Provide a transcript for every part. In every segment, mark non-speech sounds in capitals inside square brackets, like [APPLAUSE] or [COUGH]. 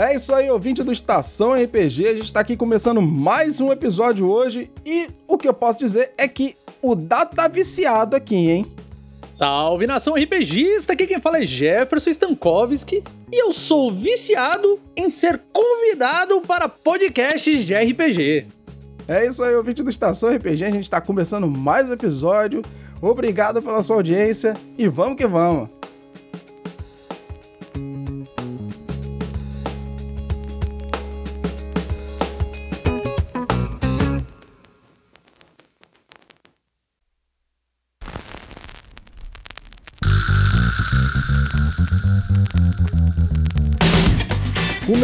É isso aí, ouvinte do Estação RPG. A gente está aqui começando mais um episódio hoje e o que eu posso dizer é que o dado tá viciado aqui, hein? Salve nação RPGista! Aqui quem fala é Jefferson Stankovski e eu sou viciado em ser convidado para podcasts de RPG. É isso aí, ouvinte do Estação RPG. A gente está começando mais um episódio. Obrigado pela sua audiência e vamos que vamos!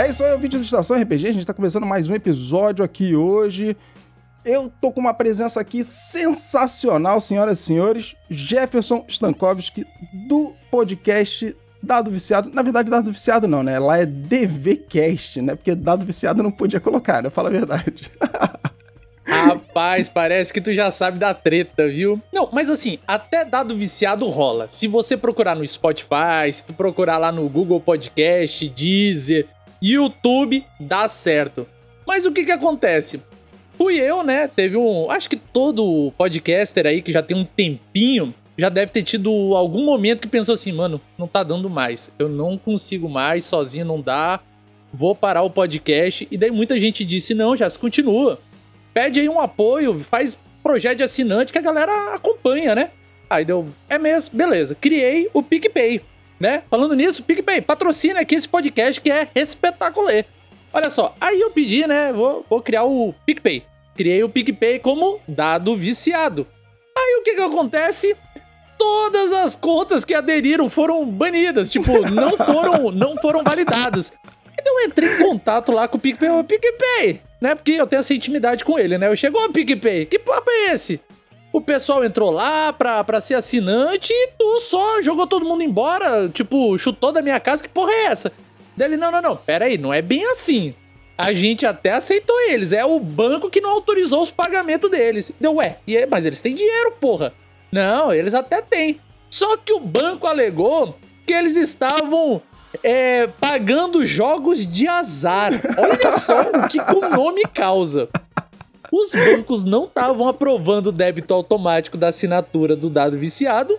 É isso aí, o vídeo do Estação RPG. A gente tá começando mais um episódio aqui hoje. Eu tô com uma presença aqui sensacional, senhoras e senhores. Jefferson Stankovski, do podcast Dado Viciado. Na verdade, Dado Viciado não, né? Lá é DVCast, né? Porque Dado Viciado não podia colocar, né? Fala a verdade. [LAUGHS] Rapaz, parece que tu já sabe da treta, viu? Não, mas assim, até dado viciado rola. Se você procurar no Spotify, se tu procurar lá no Google Podcast, Deezer, YouTube dá certo. Mas o que que acontece? Fui eu, né? Teve um. Acho que todo podcaster aí que já tem um tempinho já deve ter tido algum momento que pensou assim, mano, não tá dando mais. Eu não consigo mais, sozinho não dá. Vou parar o podcast. E daí muita gente disse: não, já se continua. Pede aí um apoio, faz projeto de assinante que a galera acompanha, né? Aí deu, é mesmo, beleza. Criei o PicPay né? Falando nisso, PicPay, patrocina aqui esse podcast que é espetacular. Olha só, aí eu pedi, né? Vou, vou criar o PicPay. Criei o PicPay como dado viciado. Aí o que que acontece? Todas as contas que aderiram foram banidas, tipo, não foram, não foram validadas. Eu entrei em contato lá com o PicPay, PicPay, né? Porque eu tenho essa intimidade com ele, né? Eu chegou o PicPay, que papo é esse? O pessoal entrou lá pra, pra ser assinante e tu só jogou todo mundo embora, tipo, chutou da minha casa, que porra é essa? Dele, não, não, não, pera aí, não é bem assim. A gente até aceitou eles, é o banco que não autorizou os pagamentos deles. Deu, ué, mas eles têm dinheiro, porra. Não, eles até têm. Só que o banco alegou que eles estavam é, pagando jogos de azar. Olha só o que o nome causa. Os bancos não estavam aprovando o débito automático da assinatura do dado viciado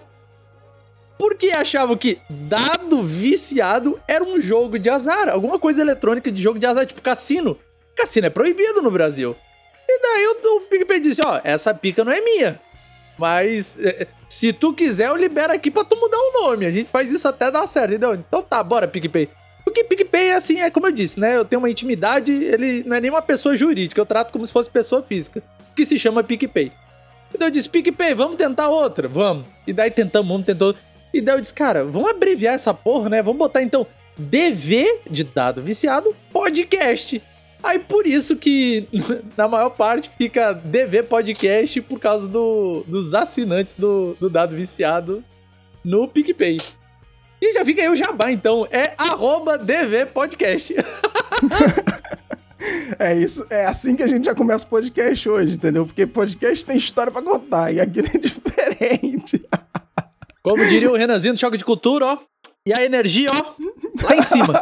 porque achavam que dado viciado era um jogo de azar, alguma coisa eletrônica de jogo de azar, tipo cassino. Cassino é proibido no Brasil. E daí o PicPay disse: Ó, essa pica não é minha. Mas é, se tu quiser, eu libero aqui pra tu mudar o nome. A gente faz isso até dar certo, entendeu? Então tá, bora, PicPay. Porque PicPay é assim, é como eu disse, né? Eu tenho uma intimidade, ele não é nem uma pessoa jurídica, eu trato como se fosse pessoa física, que se chama PicPay. Então eu disse, PicPay, vamos tentar outra? Vamos. E daí tentamos, vamos tentou. E daí eu disse, cara, vamos abreviar essa porra, né? Vamos botar então DV de dado viciado podcast. Aí por isso que [LAUGHS] na maior parte fica DV podcast por causa do, dos assinantes do, do dado viciado no PicPay. E já fica aí o jabá, então. É arroba DV Podcast. [LAUGHS] É isso, é assim que a gente já começa o podcast hoje, entendeu? Porque podcast tem história para contar e aqui é diferente. [LAUGHS] Como diria o Renanzinho do Choque de Cultura, ó. E a energia, ó, lá em cima.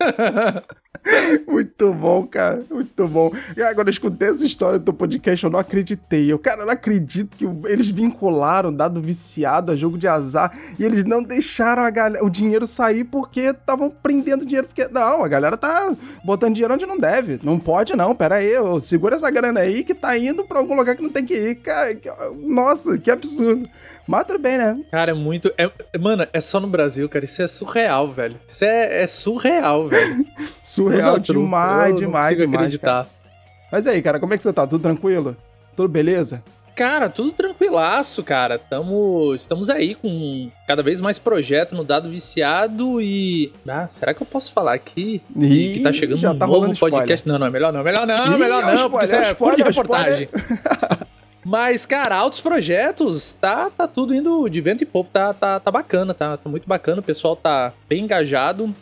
[LAUGHS] [LAUGHS] Muito bom, cara. Muito bom. E agora eu escutei essa história do podcast, eu não acreditei. Eu, cara, eu não acredito que eles vincularam dado viciado a jogo de azar e eles não deixaram a galera, o dinheiro sair porque estavam prendendo dinheiro. Porque, não, a galera tá botando dinheiro onde não deve. Não pode, não. Pera aí, segura essa grana aí que tá indo pra algum lugar que não tem que ir. Cara, nossa, que absurdo. Mas tudo bem, né? Cara, é muito. É, mano, é só no Brasil, cara. Isso é surreal, velho. Isso é, é surreal, velho. [LAUGHS] surreal demais, demais, demais. acreditar. Cara. Mas aí, cara, como é que você tá? Tudo tranquilo? Tudo beleza? Cara, tudo tranquilaço, cara. Tamo, estamos aí com cada vez mais projeto no Dado Viciado e. Ah, será que eu posso falar aqui Ih, que tá chegando já um tá novo podcast? spoiler. Não, não, é melhor não, melhor não, Ih, melhor é não, porque isso spoiler, é é o fundo de spoiler, é reportagem. [LAUGHS] Mas, cara, altos projetos, tá, tá tudo indo de vento e pouco, tá, tá, tá bacana, tá, tá muito bacana, o pessoal tá bem engajado,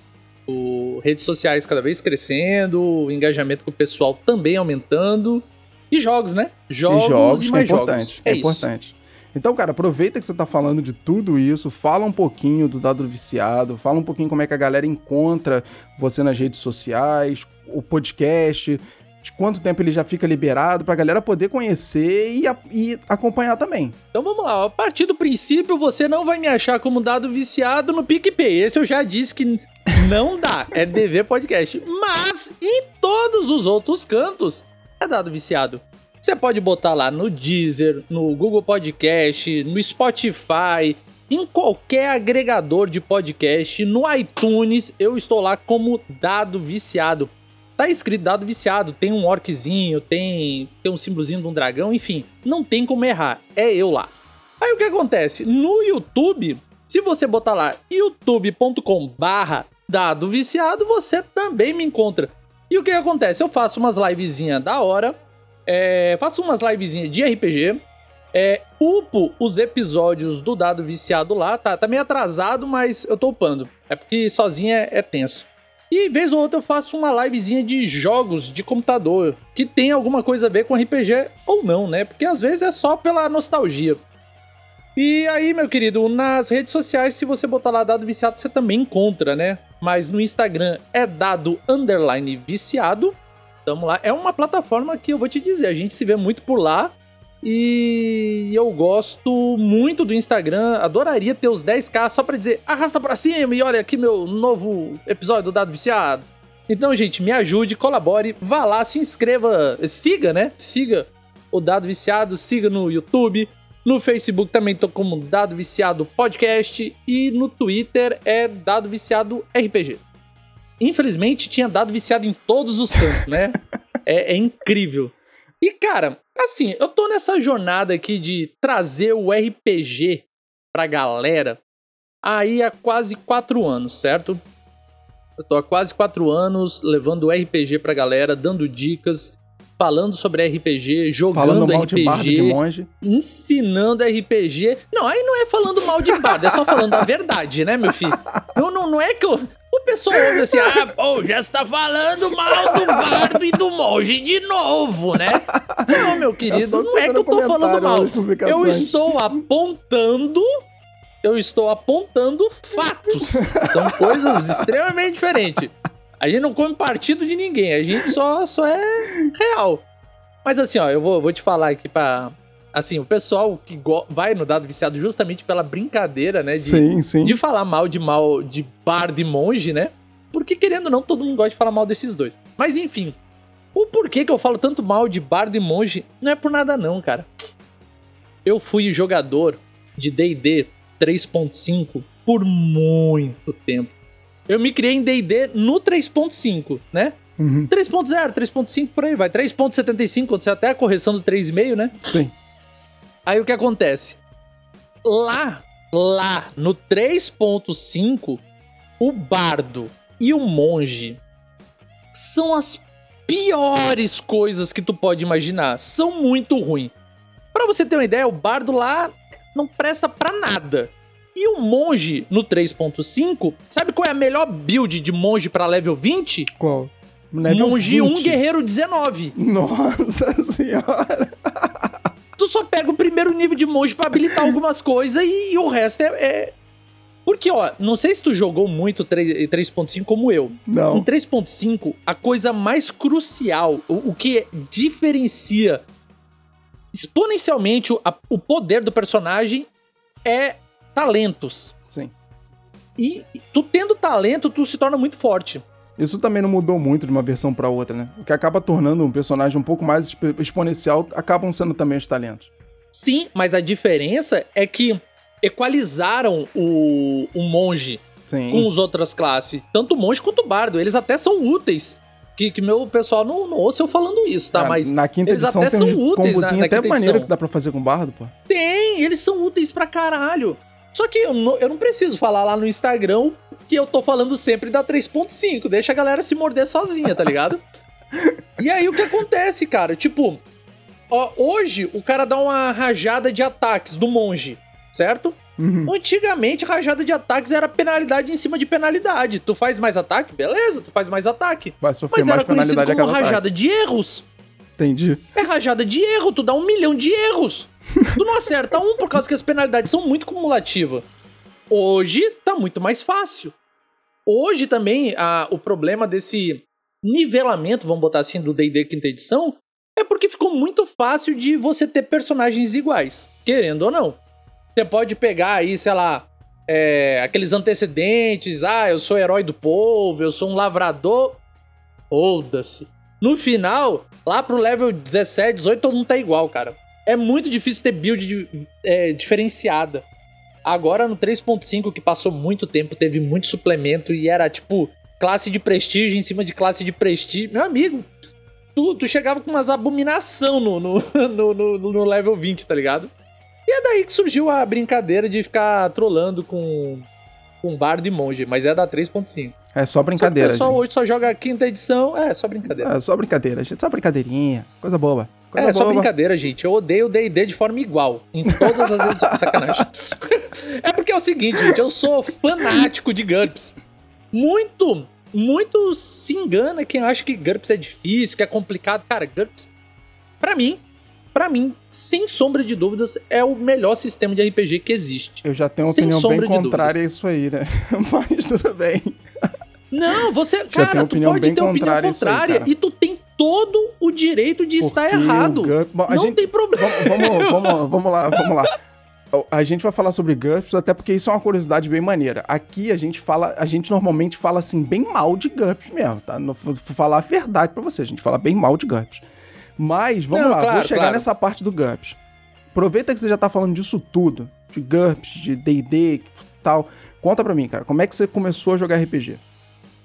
o, redes sociais cada vez crescendo, o engajamento com o pessoal também aumentando, e jogos, né? Jogos e e, jogos, que é mais importante. jogos. É, É, isso. importante. Então, cara, aproveita que você tá falando de tudo isso, fala um pouquinho do dado viciado, fala um pouquinho como é que a galera encontra você nas redes sociais, o podcast, de quanto tempo ele já fica liberado pra galera poder conhecer e, a- e acompanhar também. Então vamos lá, a partir do princípio você não vai me achar como dado viciado no PicPay. Esse eu já disse que não dá, é DV Podcast. Mas em todos os outros cantos é dado viciado. Você pode botar lá no Deezer, no Google Podcast, no Spotify, em qualquer agregador de podcast, no iTunes, eu estou lá como dado viciado. Tá escrito dado viciado, tem um orczinho, tem, tem um símbolozinho de um dragão, enfim, não tem como errar, é eu lá. Aí o que acontece? No YouTube, se você botar lá youtube.com barra dado viciado, você também me encontra. E o que acontece? Eu faço umas livezinhas da hora, é, faço umas livezinhas de RPG, é, upo os episódios do Dado Viciado lá, tá, tá meio atrasado, mas eu tô upando. É porque sozinho é, é tenso. E vez ou outra eu faço uma livezinha de jogos de computador, que tem alguma coisa a ver com RPG ou não, né? Porque às vezes é só pela nostalgia. E aí, meu querido, nas redes sociais, se você botar lá Dado Viciado, você também encontra, né? Mas no Instagram é dado underline viciado. Tamo lá. É uma plataforma que eu vou te dizer, a gente se vê muito por lá. E eu gosto muito do Instagram, adoraria ter os 10k só pra dizer arrasta pra cima e olha aqui meu novo episódio do Dado Viciado. Então, gente, me ajude, colabore, vá lá, se inscreva, siga, né? Siga o Dado Viciado, siga no YouTube, no Facebook também tô como Dado Viciado Podcast e no Twitter é Dado Viciado RPG. Infelizmente tinha Dado Viciado em todos os cantos, né? [LAUGHS] é, é incrível. E cara, assim, eu tô nessa jornada aqui de trazer o RPG pra galera aí há quase quatro anos, certo? Eu tô há quase quatro anos levando o RPG pra galera, dando dicas, falando sobre RPG, jogando Falando mal RPG de bardo de ensinando RPG. Não, aí não é falando mal de bardo, é só falando a verdade, né, meu filho? [LAUGHS] Não, não, não é que eu. O pessoal ouve assim, ah, pô, já está falando mal do bardo e do monge de novo, né? Não, meu É querido, não é que eu tô falando mal. Eu estou apontando. Eu estou apontando fatos. São coisas extremamente diferentes. A gente não come partido de ninguém, a gente só, só é real. Mas assim, ó, eu vou, vou te falar aqui pra. Assim, o pessoal que vai no dado viciado justamente pela brincadeira, né? De, Sim, sim. de falar mal de mal de bardo e monge, né? Porque querendo ou não, todo mundo gosta de falar mal desses dois. Mas enfim, o porquê que eu falo tanto mal de bardo e monge não é por nada não, cara. Eu fui jogador de D&D 3.5 por muito tempo. Eu me criei em D&D no 3.5, né? Uhum, 3.0, 3.5 por aí vai. 3.75, quando você até a correção do 3,5, né? Sim. Aí o que acontece? Lá, lá no 3.5, o bardo e o monge são as piores coisas que tu pode imaginar. São muito ruins. Pra você ter uma ideia, o bardo lá não presta pra nada. E o monge no 3.5, sabe qual é a melhor build de monge pra level 20? Qual? Level monge 1, 20. guerreiro 19. Nossa [LAUGHS] senhora. Tu só pega o primeiro nível de monge pra habilitar [COUGHS] algumas coisas e, e o resto é, é- Porque, ó, não sei se tu jogou muito 3 3.5 como eu. Em Não. 3.5, a coisa mais crucial, o, o que diferencia exponencialmente o, a- o poder do personagem é talentos. Sim. E e tu tendo talento, tu se torna muito forte. Isso também não mudou muito de uma versão pra outra, né? O que acaba tornando um personagem um pouco mais exp- exponencial acabam sendo também os talentos. Sim, mas a diferença é que equalizaram o, o monge Sim. com as outras classes. Tanto o monge quanto o bardo. Eles até são úteis. que, que meu pessoal não, não ouça eu falando isso, tá? Ah, Mas na quinta eles até são úteis combozinho na até edição. que dá pra fazer com bardo, pô. tem, eles são úteis pra caralho. Só que eu não, eu não preciso falar lá no Instagram que eu tô falando sempre da 3.5. Deixa a galera se morder sozinha, tá ligado? e aí o que acontece, cara? Tipo, ó, hoje o cara dá uma rajada de ataques do monge, certo? Uhum. Antigamente, rajada de ataques era penalidade em cima de penalidade. Tu faz mais ataque? Beleza, tu faz mais ataque. Vai sofrer Mas mais era conhecido penalidade como cada ataque. rajada de erros. Entendi. É rajada de erro, tu dá um milhão de erros. Tu não acerta um por causa que as penalidades são muito cumulativas. Hoje tá muito mais fácil. Hoje também a- o problema desse nivelamento, vamos botar assim, do D&D quinta edição, é porque ficou muito fácil de você ter personagens iguais, querendo ou não. Você pode pegar aí, sei lá, é, aqueles antecedentes, ah, eu sou herói do povo, eu sou um lavrador. Foda-se. No final, lá pro level 17, 18, todo mundo tá igual, cara. É muito difícil ter build é, diferenciada. Agora no 3.5, que passou muito tempo, teve muito suplemento e era tipo classe de prestígio em cima de classe de prestígio. Meu amigo, tu, tu chegava com umas abominação no, no, [LAUGHS] no, no- no level 20, tá ligado? E é daí que surgiu a brincadeira de ficar trolando com, com bardo e monge, mas é da 3.5. É só Só brincadeira, O pessoal gente. hoje só joga a quinta edição, é só brincadeira. É só brincadeira, gente. Só brincadeirinha. Coisa boba. Coisa É, só brincadeira, gente. Eu odeio o D&D de forma igual. Em todas as edições. [LAUGHS] Sacanagem. é porque é o seguinte, gente. Eu sou fanático de GURPS. Muito, muito se engana quem acha que GURPS é difícil, que é complicado. Cara, GURPS, pra mim, pra mim, sem sombra de dúvidas, é o melhor sistema de RPG que existe. Eu já tenho uma Sem opinião bem contrária a isso aí, né? [LAUGHS] Mas tudo bem. Não, você, cara, tu pode ter opinião contrária aí, e tu tem todo o direito de estar Porque o errado. GURPS- Bom, Não gente- tem problema. Vamos, vamos, vamos, lá, vamos lá. A gente vai falar sobre GURPS, até porque isso é uma curiosidade bem maneira. Aqui a gente fala, a gente normalmente fala assim, bem mal de GURPS mesmo, tá? Não vou falar a verdade pra você, a gente fala bem mal de GURPS. Mas, vamos Não, lá, claro, vou chegar claro. nessa parte do GURPS. Aproveita que você já tá falando disso tudo, de GURPS, de D&D e tal. Conta pra mim, cara, como é que você começou a jogar RPG?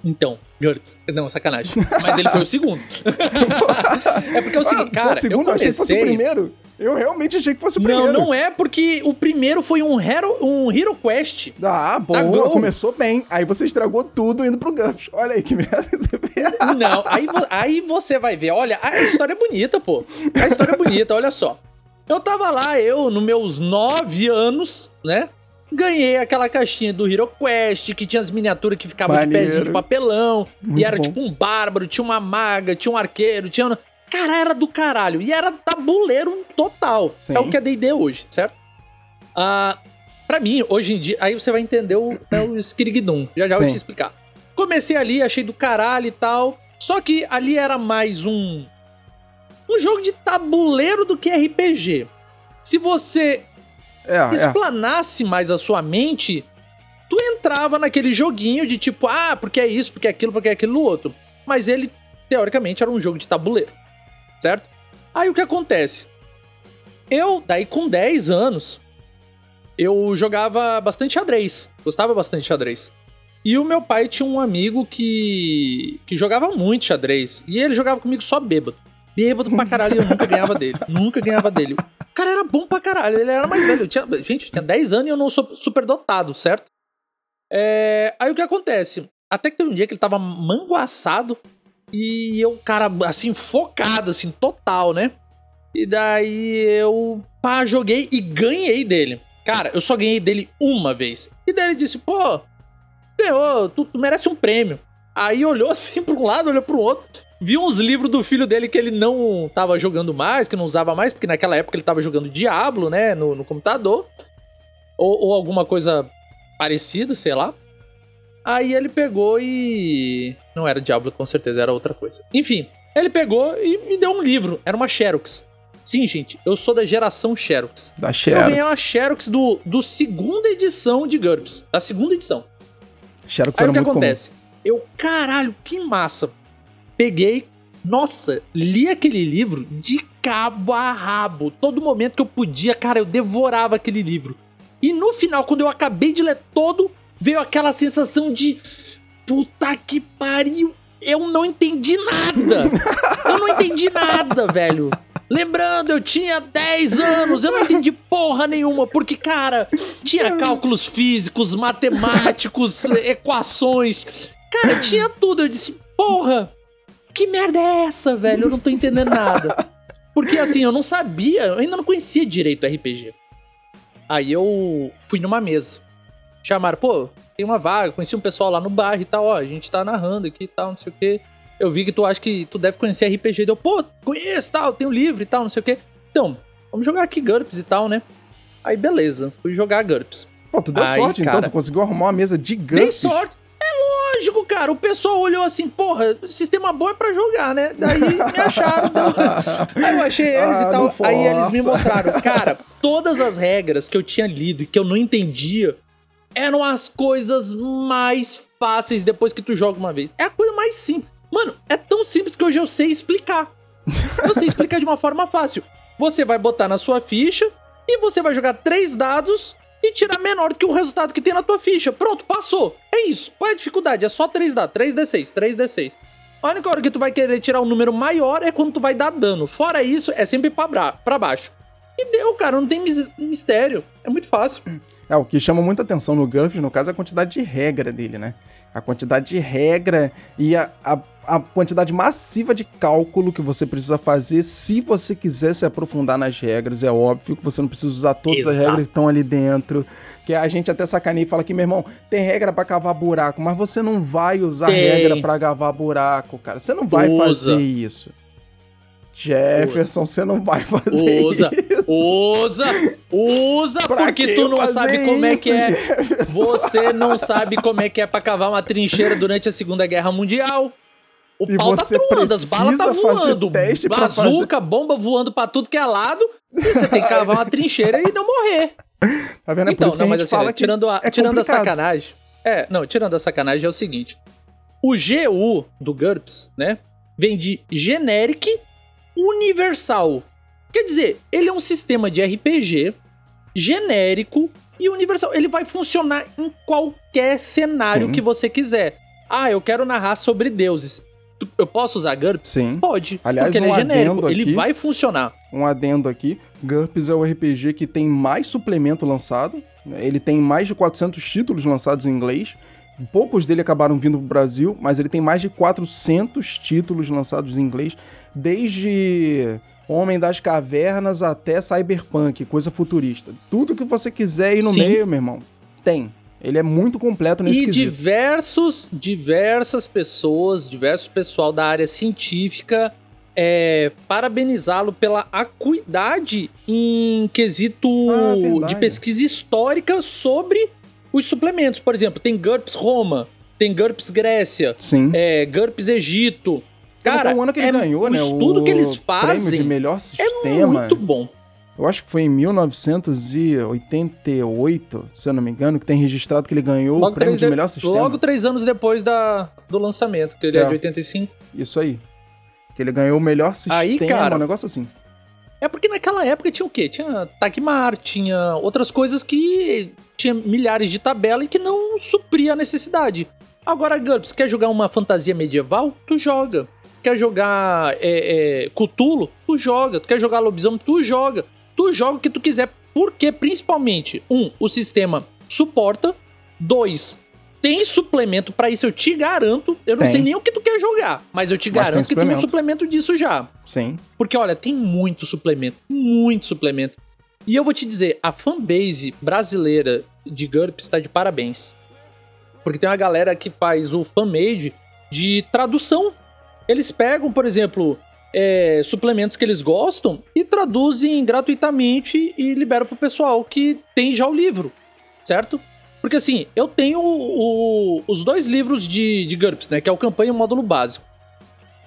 Então, GURPS. Não, sacanagem. Mas ele foi o segundo. [LAUGHS] é porque é o seguinte, Ah, cara, o segundo? eu achei que fosse o comecei... primeiro. Eu realmente achei que fosse o Não, primeiro. não é porque o primeiro foi um Hero, um Hero Quest. Ah, boa, Go. começou bem. Aí você estragou tudo indo pro GURPS. Olha aí que merda você fez. Não, aí, aí você vai ver. Olha, a história é bonita, pô. A história é bonita, olha só. Eu tava lá, eu, nos meus nove anos, né? Ganhei aquela caixinha do Hero Quest, que tinha as miniaturas que ficavam de pezinho de papelão. Muito e era bom. tipo um bárbaro, tinha uma maga, tinha um arqueiro, tinha. um- Cara, era do caralho. E era tabuleiro total. Sim. É o que é DD hoje, certo? Ah, pra mim, hoje em dia. Aí você vai entender o, é o Skirigdum. Já já eu vou Sim. te explicar. Comecei ali, achei do caralho e tal. Só que ali era mais um. Um jogo de tabuleiro do que RPG. Se você É, é. explanasse mais a sua mente, tu entrava naquele joguinho de tipo, ah, porque é isso, porque é aquilo, porque é aquilo outro. Mas ele, teoricamente, era um jogo de tabuleiro, certo? Aí o que acontece? Eu, daí com 10 anos, eu jogava bastante xadrez, gostava bastante de xadrez. E o meu pai tinha um amigo que, que jogava muito xadrez. E ele jogava comigo só bêbado. Bêbado pra caralho e eu nunca ganhava dele. Nunca ganhava dele. O cara era bom pra caralho, ele era mais velho. Eu tinha, gente, eu tinha 10 anos e eu não sou super dotado, certo? É, aí o que acontece? Até que teve um dia que ele tava manguaçado e eu, cara, assim, focado, assim, total, né? E daí eu, pá, joguei e ganhei dele. Cara, eu só ganhei dele uma vez. E daí ele disse, pô, ganhou, tu, tu merece um prêmio. Aí olhou assim pra um lado, olhou pro outro. Viu uns livros do filho dele que ele não tava jogando mais, que não usava mais, porque naquela época ele tava jogando Diablo, né, no, no computador. Ou, ou alguma coisa parecida, sei lá. Aí ele pegou e. Não era Diablo, com certeza, era outra coisa. Enfim, ele pegou e me deu um livro. Era uma Xerox. Sim, gente, eu sou da geração Xerox. Da Eu ganhei uma Xerox. Xerox do, do segunda edição de GURPS. Da segunda edição. Xerox Aí era o que muito acontece? Eu, caralho, que massa. Peguei, nossa, li aquele livro de cabo a rabo. Todo momento que eu podia, cara, eu devorava aquele livro. E no final, quando eu acabei de ler todo, veio aquela sensação de puta que pariu. eu não entendi nada. [LAUGHS] Eu não entendi nada, velho. Lembrando, eu tinha 10 anos, eu não entendi porra nenhuma, porque, cara, tinha cálculos físicos, matemáticos, [LAUGHS] equações. Cara, tinha tudo. Eu disse, porra, que merda é essa, velho? Eu não tô entendendo nada. Porque, assim, eu não sabia, eu ainda não conhecia direito RPG. Aí eu fui numa mesa. Chamaram, pô, tem uma vaga, conheci um pessoal lá no bar e tal, ó, a gente tá narrando aqui e tal, não sei o quê. Eu vi que tu acha que tu deve conhecer RPG. Deu, pô, conheço tal, tenho livro e tal, não sei o quê. Então, vamos jogar aqui GURPS e tal, né? Aí beleza, fui jogar GURPS. Pô, tu deu Aí, sorte então, cara, tu conseguiu arrumar uma mesa de GURPS. Dei sorte. É lógico, cara. O pessoal olhou assim, porra, sistema bom é pra jogar, né? Daí me acharam. deu- Aí eu achei eles Ah, e tal. Aí eles me mostraram. Cara, todas as regras que eu tinha lido e que eu não entendia eram as coisas mais fáceis depois que tu joga uma vez. É a coisa mais simples. Mano, é tão simples que hoje eu sei explicar. Eu sei explicar de uma forma fácil. Você vai botar na sua ficha e você vai jogar três dados e tirar menor do que o resultado que tem na tua ficha. Pronto, passou. É isso. Qual é a dificuldade? É só três dados. 3d6, 3d6. A única hora que tu vai querer tirar um número maior é quando tu vai dar dano. Fora isso, é sempre pra baixo. E deu, cara. Não tem mis- mistério. É muito fácil. É, o que chama muita atenção no GURPS, no caso, é a quantidade de regra dele, né? A quantidade de regra e a, a, a quantidade massiva de cálculo que você precisa fazer se você quiser se aprofundar nas regras. É óbvio que você não precisa usar todas as Exato. regras que estão ali dentro. Que a gente até sacaneia e fala que, meu irmão, tem regra pra cavar buraco, mas você não vai usar Tem. regra pra cavar buraco, cara. Você não vai Usa. fazer isso. Jefferson, você não vai fazer Usa. isso. Usa! Usa! Pra porque que tu não fazer sabe como é que é. Jefferson? Você não sabe como é que é pra cavar uma trincheira durante a Segunda Guerra Mundial. O E pau tá truando, as balas tá fazer voando. Bazuca, bomba voando pra tudo que é lado. E você tem que cavar uma trincheira e não morrer. Tá vendo? É então, não, a mas assim, tirando, a, é tirando a sacanagem. É, não, tirando a sacanagem é o seguinte. O GU do GURPS, né? Vem de Generic Universal. Quer dizer, ele é um sistema de RPG genérico e universal. Ele vai funcionar em qualquer cenário Sim. que você quiser. Ah, eu quero narrar sobre deuses. Eu posso usar GURPS? Sim. Pode. Aliás, porque ele um é genérico. adendo Ele aqui. vai funcionar. Um adendo aqui. GURPS é o RPG que tem mais suplemento lançado. Ele tem mais de 400 títulos lançados em inglês. Poucos dele acabaram vindo pro Brasil, mas ele tem mais de 400 títulos lançados em inglês, desde Homem das Cavernas até Cyberpunk, coisa futurista. Tudo que você quiser ir no Sim. meio, meu irmão, tem. Ele é muito completo nesse e quesito. diversos, diversas pessoas, diversos pessoal da área científica é, parabenizá-lo pela acuidade em quesito Ah, verdade. de pesquisa histórica sobre os suplementos. Por exemplo, tem GURPS Roma, tem GURPS Grécia, Sim. é, GURPS Egito. Cara, um ano que ele é- ganhou, o né? estudo que eles prêmio de fazem melhor é sistema. muito bom. Eu acho que foi em 1988, se eu não me engano, que tem registrado que ele ganhou o Logo prêmio três, de de- melhor sistema. logo três anos depois da, do lançamento, que ele é Certo. de 85. Isso aí. Que ele ganhou o melhor sistema, Aí, cara, um negócio assim. É porque naquela época tinha o quê? Tinha Tagmar, tinha outras coisas que tinha milhares de tabela e que não supria a necessidade. Agora, GURPS, quer jogar uma fantasia medieval? Tu joga. Quer jogar é, é, Cthulhu? Tu joga. Tu quer jogar lobisomem? Tu joga. Tu joga o que tu quiser. Porque, principalmente, um, o sistema suporta. Dois, tem suplemento pra isso, eu te garanto. Eu não Tem. sei nem o que tu quer jogar, mas eu te Mas tem garanto que tem um suplemento disso já. Sim. Porque, olha, tem muito suplemento, muito suplemento. E eu vou te dizer, a fanbase brasileira de GURPS está de parabéns. Porque tem uma galera que faz o fanmade de tradução. Eles pegam, por exemplo, é, suplementos que eles gostam e traduzem gratuitamente e liberam pro pessoal que tem já o livro, certo? Porque assim, eu tenho o- os dois livros de, de GURPS, né? Que é o campanha e o módulo básico.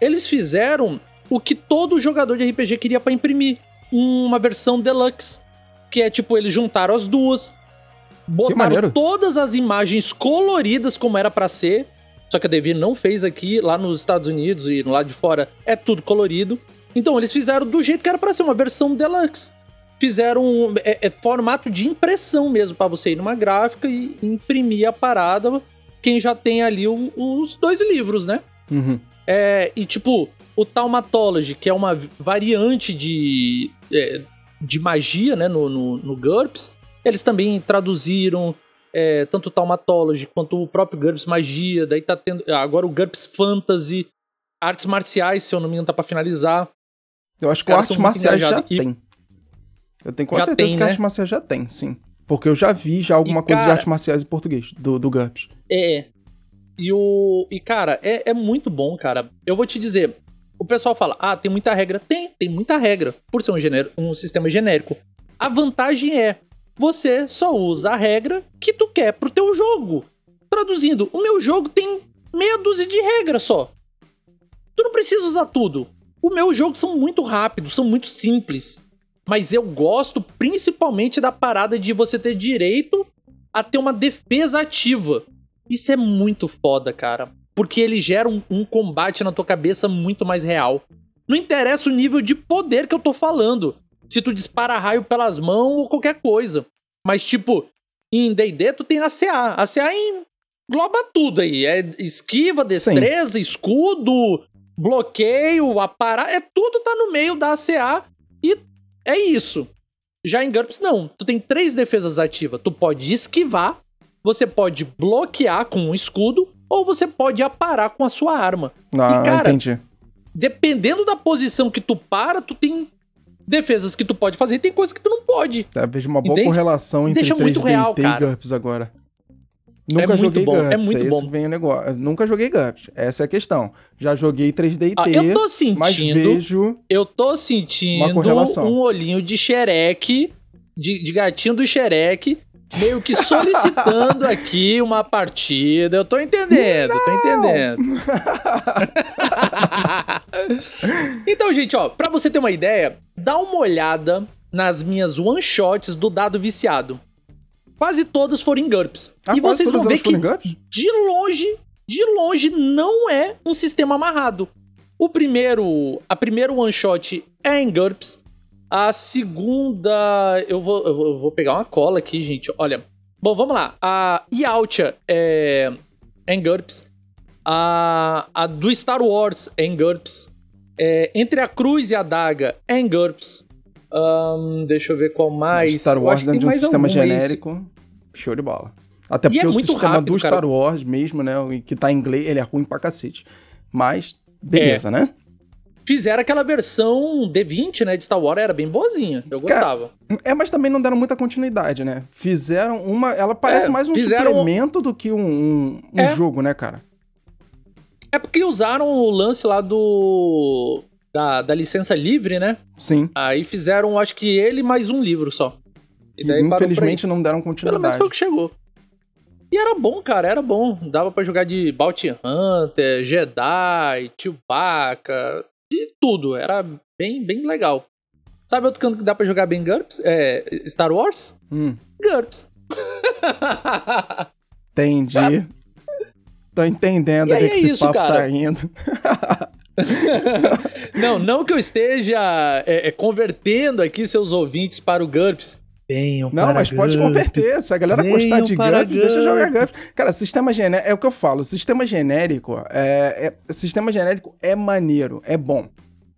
Eles fizeram o que todo jogador de RPG queria pra imprimir. Uma versão deluxe. Que é tipo, eles juntaram as duas. Botaram todas as imagens coloridas como era pra ser. Só que a Devir não fez aqui, lá nos Estados Unidos e lá de fora é tudo colorido. Então eles fizeram do jeito que era pra ser, uma versão deluxe. Fizeram é, é formato de impressão mesmo, pra você ir numa gráfica e imprimir a parada. Quem já tem ali o- os dois livros, né? Uhum. É, e tipo, o Taumatology, que é uma variante de, é, de magia, né, no, no, no GURPS, eles também traduziram é, tanto o Taumatology quanto o próprio GURPS Magia, daí tá tendo agora o GURPS Fantasy, artes marciais, se eu não me engano, tá pra finalizar. Eu acho Os que o caras Artes Marciais já. E- tem. Eu tenho quase Já certeza tem, que né? Artes Marciais já tem, sim. Porque eu já vi já alguma E, coisa de cara- artes marciais em português, do, do GURPS. É. E o. E, cara, é, é muito bom, cara. Eu vou te dizer. O pessoal fala, ah, tem muita regra. Tem, tem muita regra. Por ser um, genérico, um sistema genérico. A vantagem é, você só usa a regra que tu quer pro teu jogo. Traduzindo, o meu jogo tem meia dúzia de regras só. Tu não precisa usar tudo. O meu jogo são muito rápidos, são muito simples. Mas eu gosto principalmente da parada de você ter direito a ter uma defesa ativa. Isso é muito foda, cara. Porque ele gera um, um combate na tua cabeça muito mais real. Não interessa o nível de poder que eu tô falando. Se tu dispara raio pelas mãos ou qualquer coisa. Mas, tipo, em DD tu tem ACA. ACA engloba tudo aí. É esquiva, destreza, escudo, bloqueio, aparar. É tudo tá no meio da ACA. E é isso. Já em GURPS, não. Tu tem três defesas ativas. Tu pode esquivar, você pode bloquear com um escudo, ou você pode aparar com a sua arma. Ah, cara, entendi. Dependendo da posição que tu para, tu tem defesas que tu pode fazer e tem coisas que tu não pode. É, vejo uma boa Entende? correlação entre Deixa 3D muito real, e cara. GURPS agora. Nunca muito joguei bom, GURPS, é muito esse bom. vem o negócio. Nunca joguei GURPS, essa é a questão. Já joguei 3D e Ah, T, eu tô mas sentindo, vejo... eu tô sentindo Uma correlação. um olhinho de xereque, de, de gatinho do xereque, meio que solicitando aqui uma partida. Eu tô entendendo, tô entendendo. [LAUGHS] então, gente, ó, pra você ter uma ideia, dá uma olhada nas minhas one shots do dado viciado. Quase todas foram em GURPS. Ah, e vocês vão ver que de longe, de longe não é um sistema amarrado. O primeiro, a primeira one shot é em GURPS. A segunda, eu vou, eu vou- pegar uma cola aqui, gente. Olha, bom, vamos lá. A Yaltia é, é em GURPS. A, a do Star Wars é em GURPS. É, Entre a Cruz e a Daga é em GURPS. Ahn, deixa eu ver qual mais. Star Wars dentro de um sistema genérico, show de bola. Até E porque é o sistema rápido, do cara. Star Wars mesmo, né, que tá em inglês, ele é ruim pra cacete. Mas, beleza, É. né? Fizeram aquela versão D20, né, de Star Wars, era bem boazinha. Eu gostava. É, mas também não deram muita continuidade, né? Fizeram uma. Ela parece É, mais um fizeram- suplemento do que um, um, um É. jogo, né, cara? É porque usaram o lance lá do. Da, da licença livre, né? Sim. Aí fizeram, acho que ele mais um livro só. E, infelizmente não deram Pelo continuidade. menos foi o que chegou. E era bom, cara, era bom. Dava pra jogar de Bounty Hunter, Jedi, Chewbacca, e tudo. Era bem, bem legal. Sabe outro canto que dá pra jogar bem GURPS? É Star Wars? Hum, GURPS. [LAUGHS] entendi. Tô entendendo onde é que esse isso, papo cara. tá indo. [LAUGHS] não, não que eu esteja é, é, convertendo aqui seus ouvintes para o GURPS. Venham Não, para mas pode GURPS. converter. Se a galera Venham gostar de para GURPS, deixa jogar GURPS. Cara, sistema genérico, é o que eu falo, sistema genérico é, é- sistema genérico é maneiro, é bom.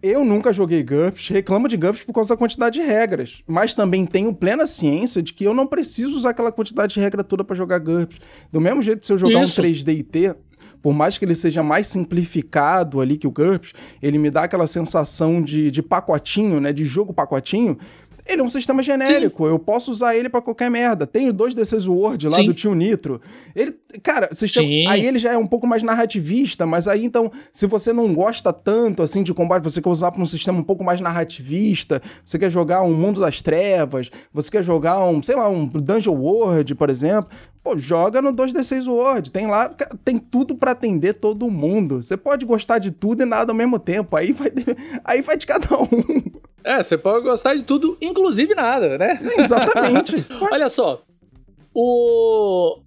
Eu nunca joguei GURPS, reclamo de GURPS por causa da quantidade de regras, mas também tenho plena ciência de que eu não preciso usar aquela quantidade de regra toda pra jogar GURPS. Do mesmo jeito, se eu jogar Isso. um 3D e T, por mais que ele seja mais simplificado ali que o GURPS, ele me dá aquela sensação de, de pacotinho, né, de jogo pacotinho, ele é um sistema genérico, eu posso usar ele pra qualquer merda. Tenho dois DCs Word lá Sim. do tio Nitro. Ele, cara, sistema, Sim. aí ele já é um pouco mais narrativista, mas aí então, se você não gosta tanto assim de combate, você quer usar pra um sistema um pouco mais narrativista, você quer jogar um Mundo das Trevas, você quer jogar um, sei lá, um Dungeon World, por exemplo, pô, joga no 2D6 Word. Tem lá, tem tudo pra atender todo mundo. Você pode gostar de tudo e nada ao mesmo tempo. Aí vai, [LAUGHS] aí vai de cada um. É, você pode gostar de tudo, inclusive nada, né? Exatamente. [LAUGHS] Olha só, o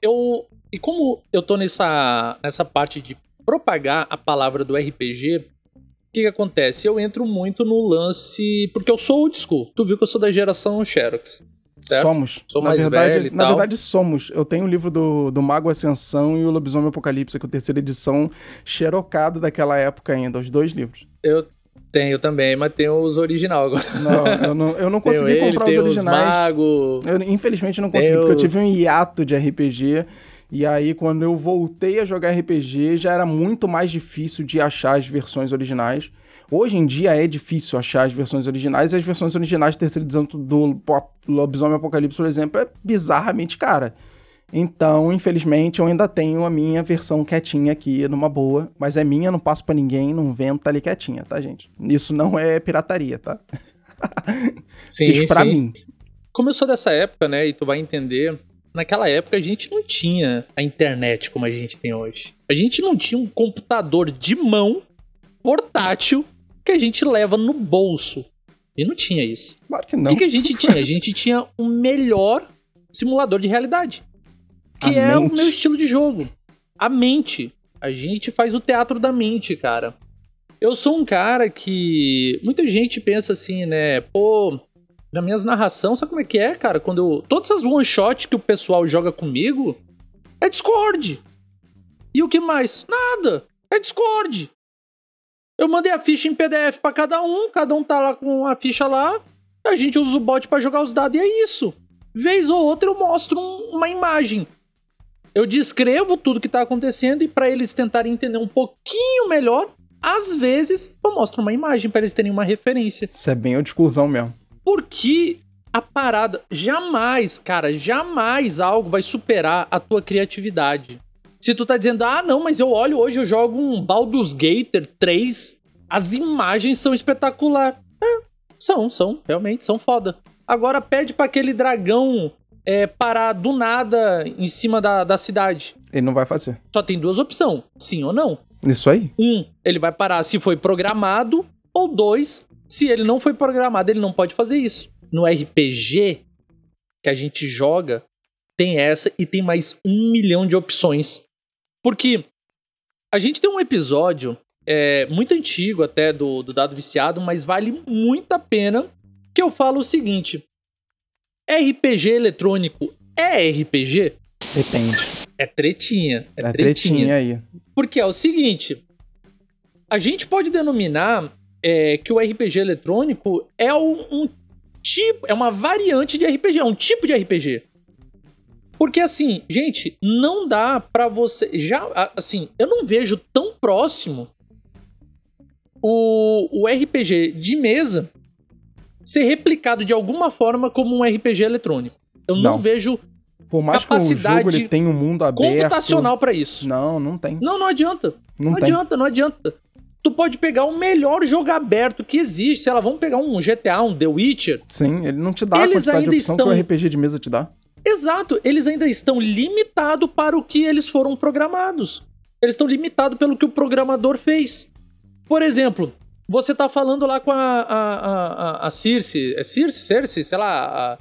eu e como eu tô nessa nessa parte de propagar a palavra do RPG, o que que acontece? Eu entro muito no lance porque eu sou old school. Tu viu que eu sou da geração Xerox. certo? Somos. Sou na mais verdade, velho e Na tal. verdade, somos. Eu tenho o livro do, do Mago Ascensão e o Lobisomem Apocalipse, que é a terceira edição, xerocado daquela época ainda, os dois livros. Eu tenho também, mas tenho os original agora. Não, eu não, eu não [LAUGHS] consegui ele, comprar os originais. Mago. Eu, infelizmente não consegui, porque eu tive um hiato de RPG. E aí, quando eu voltei a jogar RPG, já era muito mais difícil de achar as versões originais. Hoje em dia é difícil achar as versões originais, e as versões originais edição do Lobisomem Apocalipse, por exemplo, é bizarramente cara. Então, infelizmente, eu ainda tenho a minha versão quietinha aqui, numa boa. Mas é minha, não passo pra ninguém, não vendo, tá ali quietinha, tá, gente? Isso não é pirataria, tá? [LAUGHS] Sim, Fiz pra sim. mim. Como eu sou dessa época, né, e tu vai entender, naquela época a gente não tinha a internet como a gente tem hoje. A gente não tinha um computador de mão portátil que a gente leva no bolso. E não tinha isso. Claro que O não. que, que a gente tinha? A gente tinha o melhor simulador de realidade. Que A é o mente. meu estilo de jogo. A mente. A gente faz o teatro da mente, cara. Eu sou um cara que. Muita gente pensa assim, né? Pô, nas minhas narrações, sabe como é que é, cara? Quando eu. Todas essas one shot que o pessoal joga comigo é Discord. E o que mais? Nada. É Discord. Eu mandei a ficha em PDF pra cada um, cada um tá lá com a ficha lá. A gente usa o bot pra jogar os dados e é isso. Vez ou outra eu mostro um- uma imagem. Eu descrevo tudo que tá acontecendo e pra eles tentarem entender um pouquinho melhor, às vezes eu mostro uma imagem pra eles terem uma referência. Isso é bem o discussão mesmo. Porque a parada jamais, cara, jamais algo vai superar a tua criatividade. Se tu tá dizendo, ah, não, mas eu olho hoje, eu jogo um Baldur's Gate 3, as imagens são espetacular. É, são, são, realmente, são foda. Agora pede pra aquele dragão é, parar do nada em cima da, da cidade. Ele não vai fazer. Só tem duas opções, sim ou não. Isso aí. Um, ele vai parar se foi programado, ou dois, se ele não foi programado, ele não pode fazer isso. No RPG que a gente joga, tem essa e tem mais um milhão de opções. Porque a gente tem um episódio é, muito antigo até do, do Dado Viciado, mas vale muito a pena que eu falo o seguinte. RPG eletrônico é RPG? Depende. É tretinha. É, É tretinha. tretinha aí. Porque é o seguinte: a gente pode denominar é, que o RPG eletrônico é um, um tipo, é uma variante de RPG, é um tipo de RPG. Porque assim, gente, não dá pra você. Já, assim, eu não vejo tão próximo o, o RPG de mesa ser replicado de alguma forma como um RPG eletrônico. Eu não, Não. vejo Por mais que o Capacidade jogo ele tenha um mundo aberto. computacional pra isso. Não, não tem. Não, não adianta. Não, Não, tem. adianta, não adianta. Tu pode pegar o melhor jogo aberto que existe. Sei lá, vamos pegar um GTA, um The Witcher. Sim, ele não te dá Eles a quantidade ainda de opção estão- que o RPG de mesa te dá. Exato, eles ainda estão limitados para o que eles foram programados. Eles estão limitados pelo que o programador fez. Por exemplo, você tá falando lá com a, a, a, a- a Circe. É Circe? Cersei? Sei lá.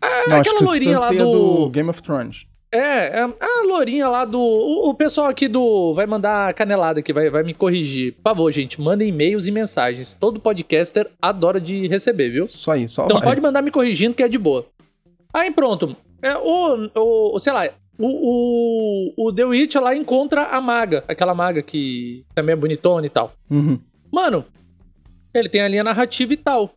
a- não, aquela loirinha lá Cersei é do- Game of Thrones. É, é a lourinha lá do. O, o pessoal aqui do. Vai mandar canelada aqui, vai, vai me corrigir. Por favor, gente, mandem e-mails e mensagens. Todo podcaster adora de receber, viu? Só aí, só Então vai. pode mandar me corrigindo que é de boa. Aí pronto. É, o, o. Sei lá. O, o, o The Witcher lá encontra a maga. Aquela maga que também é bonitona e tal. Uhum. Mano, ele tem a linha narrativa e tal.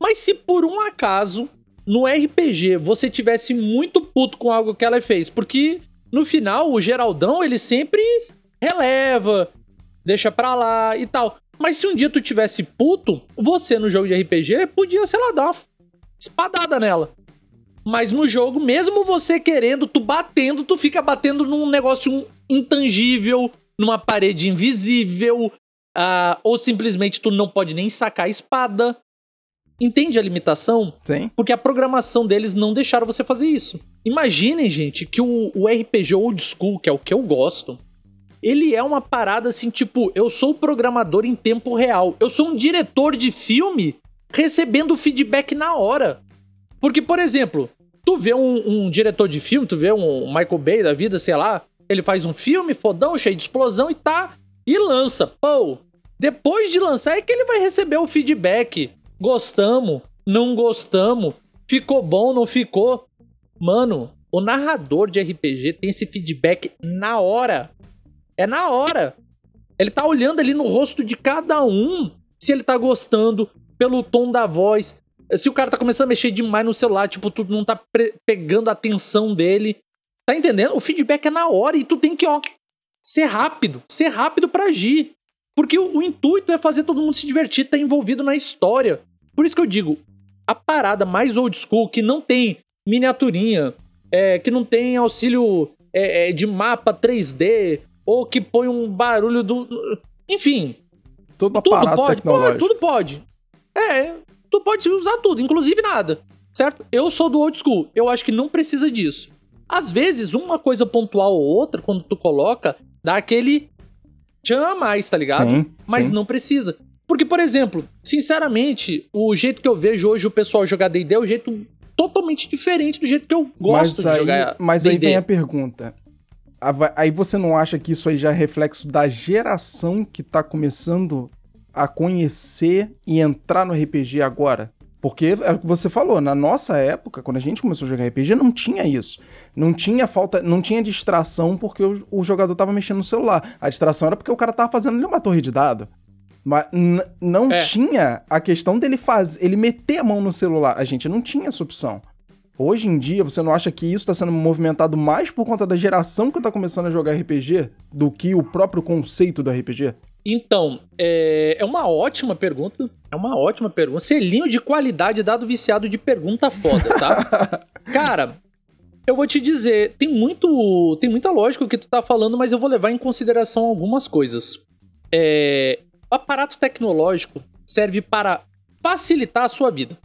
Mas se por um acaso no RPG você tivesse muito puto com algo que ela fez, porque no final o Geraldão ele sempre releva, deixa pra lá e tal. Mas se um dia tu tivesse puto, você no jogo de RPG podia, sei lá, dar uma espadada nela. Mas no jogo, mesmo você querendo, tu batendo, tu fica batendo num negócio intangível, numa parede invisível, ah, ou simplesmente tu não pode nem sacar a espada. Entende a limitação? Sim. Porque a programação deles não deixaram você fazer isso. Imaginem, gente, que o, o RPG old school, que é o que eu gosto, ele é uma parada assim, tipo, eu sou o programador em tempo real. Eu sou um diretor de filme recebendo feedback na hora. Porque, por exemplo, tu vê um, um diretor de filme, tu vê um Michael Bay da vida, sei lá, ele faz um filme fodão, cheio de explosão e tá, e lança. Pô, depois de lançar é que ele vai receber o feedback. Gostamos, não gostamos, ficou bom, não ficou. Mano, o narrador de RPG tem esse feedback na hora. É na hora. Ele tá olhando ali no rosto de cada um se ele tá gostando, pelo tom da voz. Se o cara tá começando a mexer demais no celular, tipo, tu não tá pegando a atenção dele. Tá entendendo? O feedback é na hora e tu tem que, ó, ser rápido. Ser rápido para agir. Porque o, o, intuito é fazer todo mundo se divertir, tá envolvido na história. Por isso que eu digo, a parada mais old school, que não tem miniaturinha, é, que não tem auxílio é, é, de mapa 3D, ou que põe um barulho do. Enfim. Aparato tudo pode. Pode, tudo pode. É, tu pode usar tudo, inclusive nada. Certo? Eu sou do old school. Eu acho que não precisa disso. Às vezes, uma coisa pontual ou outra, quando tu coloca, dá aquele tchan a mais, tá ligado? Sim, Mas sim. não precisa. Porque, por exemplo, sinceramente, o jeito que eu vejo hoje o pessoal jogar D&D é o jeito totalmente diferente do jeito que eu gosto mas de jogar Mas aí vem a pergunta. Aí você não acha que isso aí já é reflexo da geração que tá começando a conhecer e entrar no RPG agora? Porque é o que você falou, na nossa época, quando a gente começou a jogar RPG, não tinha isso. Não tinha falta, não tinha distração porque o, o jogador tava mexendo no celular. A distração era porque o cara tava fazendo ali uma torre de dado. Mas não É. tinha a questão dele fazer, ele meter a mão no celular. A gente não tinha essa opção. Hoje em dia, você não acha que isso está sendo movimentado mais por conta da geração que tá começando a jogar RPG do que o próprio conceito do RPG? Então, é, é uma ótima pergunta. É uma ótima pergunta. Selinho de qualidade dado viciado de pergunta foda, tá? [LAUGHS] Cara, eu vou te dizer, tem muito, tem muita lógica o que tu tá falando, mas eu vou levar em consideração algumas coisas. É, o aparato tecnológico serve para facilitar a sua vida,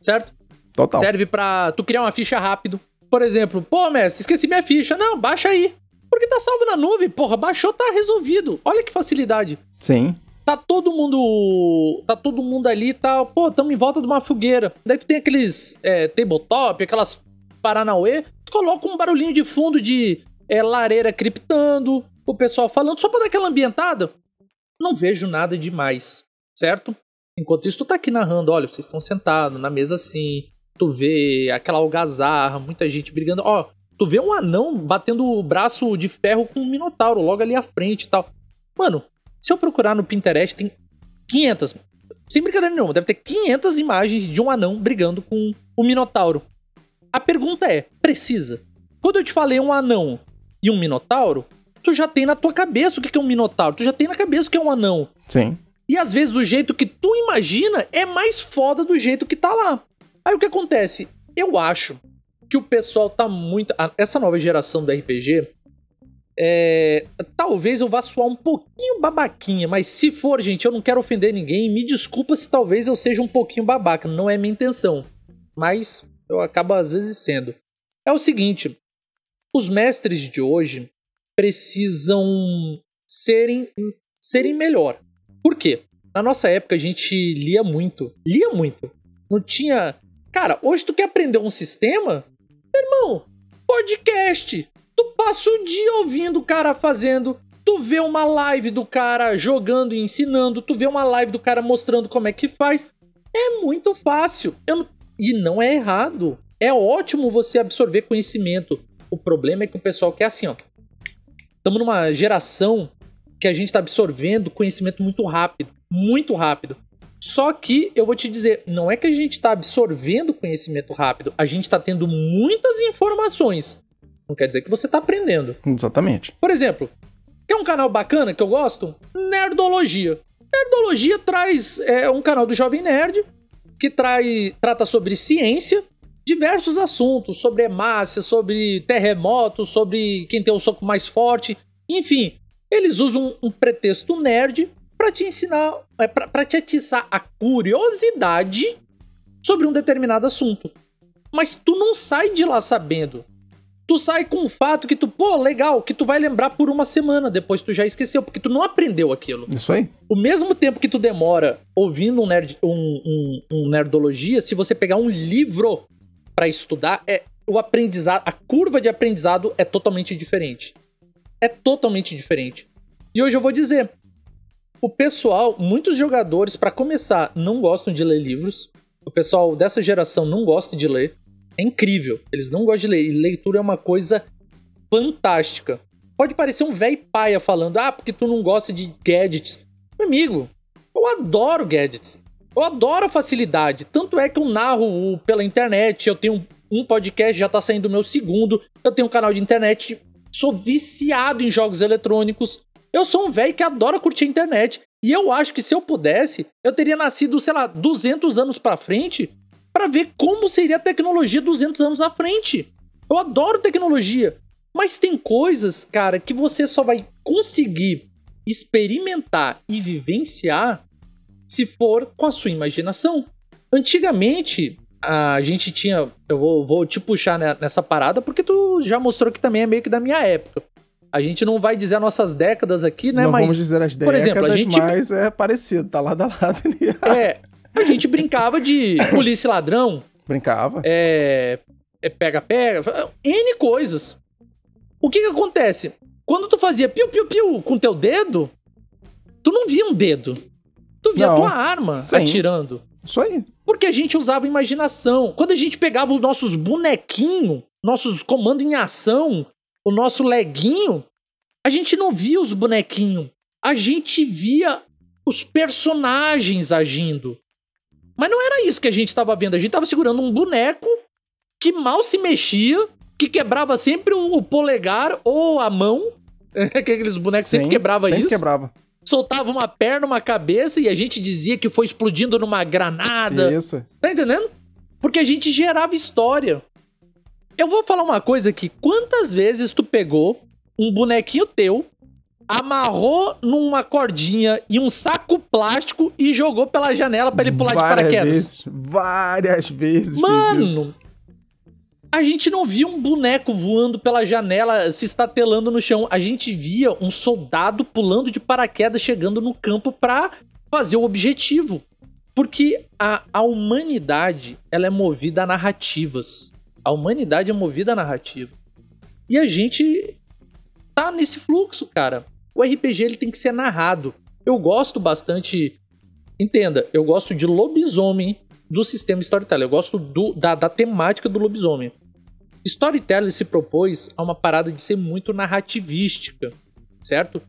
certo? Total. Serve pra tu criar uma ficha rápido. Por exemplo, pô, mestre, esqueci minha ficha. Não, baixa aí. Porque tá salvo na nuvem, porra, baixou, tá resolvido. Olha que facilidade. Sim. Tá todo mundo. Tá todo mundo ali, tá. Pô, tamo em volta de uma fogueira. Daí tu tem aqueles é, tabletop, aquelas Paranauê. Tu coloca um barulhinho de fundo de é, lareira criptando, o pessoal falando, só pra dar aquela ambientada. Não vejo nada demais, certo? Enquanto isso, tu tá aqui narrando, olha, vocês estão sentados na mesa assim, tu vê aquela algazarra, muita gente brigando. Ó, tu vê um anão batendo o braço de ferro com um minotauro logo ali à frente e tal. Mano, se eu procurar no Pinterest, tem 500. Sem brincadeira nenhuma, deve ter 500 imagens de um anão brigando com um minotauro. A pergunta é: precisa? Quando eu te falei um anão e um minotauro, tu já tem na tua cabeça o que é um minotauro, tu já tem na cabeça o que é um anão. Sim. E às vezes o jeito que tu imagina é mais foda do jeito que tá lá. Aí o que acontece? Eu acho que o pessoal tá muito. Essa nova geração da RPG. É, talvez eu vá soar um pouquinho babaquinha, mas se for, gente, eu não quero ofender ninguém. Me desculpa se talvez eu seja um pouquinho babaca, não é minha intenção. Mas eu acabo às vezes sendo. É o seguinte: os mestres de hoje precisam serem, serem melhor. Por quê? Na nossa época a gente lia muito. Lia muito. Não tinha. Cara, hoje tu quer aprender um sistema? Meu irmão, podcast. Tu passa o dia ouvindo o cara fazendo. Tu vê uma live do cara jogando e ensinando. Tu vê uma live do cara mostrando como é que faz. É muito fácil. E não é errado. É ótimo você absorver conhecimento. O problema é que o pessoal quer assim, ó. Estamos numa geração que a gente está absorvendo conhecimento muito rápido. Muito rápido. Só que eu vou te dizer, não é que a gente está absorvendo conhecimento rápido, a gente está tendo muitas informações. Não quer dizer que você está aprendendo. Exatamente. Por exemplo, quer um canal bacana que eu gosto? Nerdologia. Nerdologia traz é um canal do Jovem Nerd que trai, trata sobre ciência, diversos assuntos, sobre hemácia, sobre terremoto, sobre quem tem o soco mais forte, enfim, eles usam um pretexto nerd para te ensinar, é, para te atiçar a curiosidade sobre um determinado assunto. Mas tu não sai de lá sabendo. Tu sai com um fato que tu, pô, legal, que tu vai lembrar por uma semana, depois tu já esqueceu, porque tu não aprendeu aquilo. Isso aí. O mesmo tempo que tu demora ouvindo um, nerd, um, um- um nerdologia, se você pegar um livro pra estudar, é o aprendizado, a curva de aprendizado é totalmente diferente. É totalmente diferente. E hoje eu vou dizer, o pessoal, muitos jogadores, pra começar, não gostam de ler livros. o pessoal dessa geração não gosta de ler. É incrível. Eles não gostam de ler. E leitura é uma coisa fantástica. Pode parecer um velho paia falando, ah, porque tu não gosta de gadgets. Meu amigo, eu adoro gadgets. Eu adoro a facilidade. Tanto é que eu narro pela internet. Eu tenho um podcast, já tá saindo o meu segundo. Eu tenho um canal de internet. Sou viciado em jogos eletrônicos. Eu sou um velho que adora curtir a internet. E eu acho que se eu pudesse, eu teria nascido, sei lá, 200 anos para frente para ver como seria a tecnologia 200 anos à frente. Eu adoro tecnologia, mas tem coisas, cara, que você só vai conseguir experimentar e vivenciar se for com a sua imaginação. Antigamente, a gente tinha. Eu vou, vou te puxar nessa parada, porque tu já mostrou que também é meio que da minha época. A gente não vai dizer as nossas décadas aqui, né? Não mas, vamos dizer as décadas, por exemplo, a gente... mas é parecido, tá lado a lado ali. É, a gente brincava de polícia e ladrão. Brincava. É. Pega-pega. É N coisas. O que que acontece? Quando tu fazia piu-piu-piu com teu dedo, tu não via um dedo. Tu via não, a tua arma sim. atirando. Isso aí. Porque a gente usava imaginação. Quando a gente pegava os nossos bonequinhos, nossos comandos em ação, o nosso leguinho, a gente não via os bonequinhos. A gente via os personagens agindo. Mas não era isso que a gente estava vendo. A gente estava segurando um boneco que mal se mexia, que quebrava sempre o polegar ou a mão. [LAUGHS] Aqueles bonecos Sim, sempre quebrava sempre isso. quebrava. Soltava uma perna, uma cabeça e a gente dizia que foi explodindo numa granada. Isso. Tá entendendo? Porque a gente gerava história. Eu vou falar uma coisa aqui. Quantas vezes tu pegou um bonequinho teu, amarrou numa cordinha e um saco plástico e jogou pela janela para ele pular várias de paraquedas? Vezes, várias vezes. Mano, a gente não via um boneco voando pela janela, se estatelando no chão. A gente via um soldado pulando de paraquedas chegando no campo pra fazer o objetivo. Porque a, a humanidade, ela é movida a narrativas. A humanidade é movida a narrativa. E a gente tá nesse fluxo, cara. O RPG ele tem que ser narrado. Eu gosto bastante. Entenda, eu gosto de lobisomem do sistema storytelling. Eu gosto do, da, da temática do lobisomem. Storytelling se propôs a uma parada de ser muito narrativística, certo?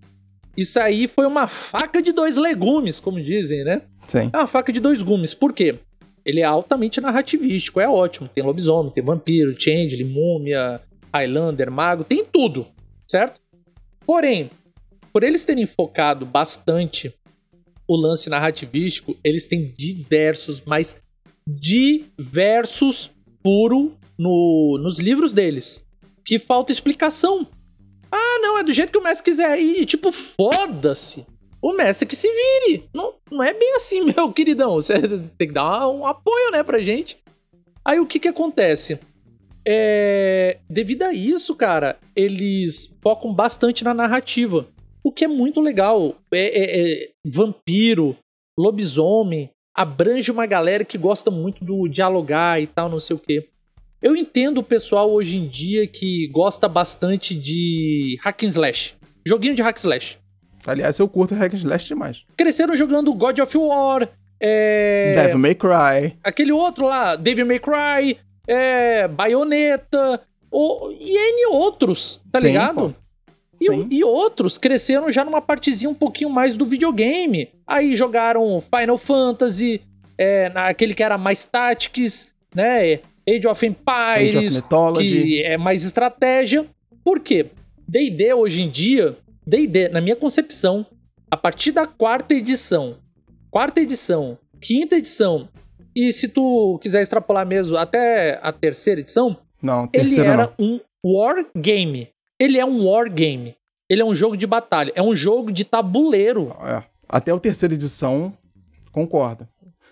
Isso aí foi uma faca de dois legumes, como dizem, né? Sim. É uma faca de dois gumes. Por quê? ele é altamente narrativístico, é ótimo. Tem lobisomem, tem vampiro, changeling, múmia, Highlander, mago, tem tudo, certo? Porém, por eles terem focado bastante o lance narrativístico, eles têm diversos, mas diversos furo no, nos livros deles. Que falta explicação. Ah, não, é do jeito que o mestre quiser. E, tipo, foda-se o mestre que se vire. Não, não é bem assim, [LAUGHS] meu queridão. Você [LAUGHS] tem que dar um apoio, né, pra gente. Aí o que que acontece? É... Devido a isso, cara, eles focam bastante na narrativa. O que é muito legal. É, é, é, vampiro, lobisomem, abrange uma galera que gosta muito do dialogar e tal, não sei o quê. Eu entendo o pessoal hoje em dia que gosta bastante de hack and slash. Joguinho de hack and slash. Aliás, eu curto Hack and Slash demais. Cresceram jogando God of War, é... Devil May Cry. Aquele outro lá, Devil May Cry, é... Bayonetta, o... e N outros, tá Sim, ligado? E, e, outros cresceram já numa partezinha um pouquinho mais do videogame. Aí jogaram Final Fantasy, é, aquele que era mais Tactics, né? Age of Empires, Age of Mythology. que é mais estratégia. Por quê? D&D hoje em dia D&D, na minha concepção, a partir da quarta edição, quarta edição, quinta edição, e se tu quiser extrapolar mesmo até a terceira edição, não, ele era não. um war game. Ele é um war game. Ele é um jogo de batalha, é um jogo de tabuleiro. É. Até a terceira edição, concorda.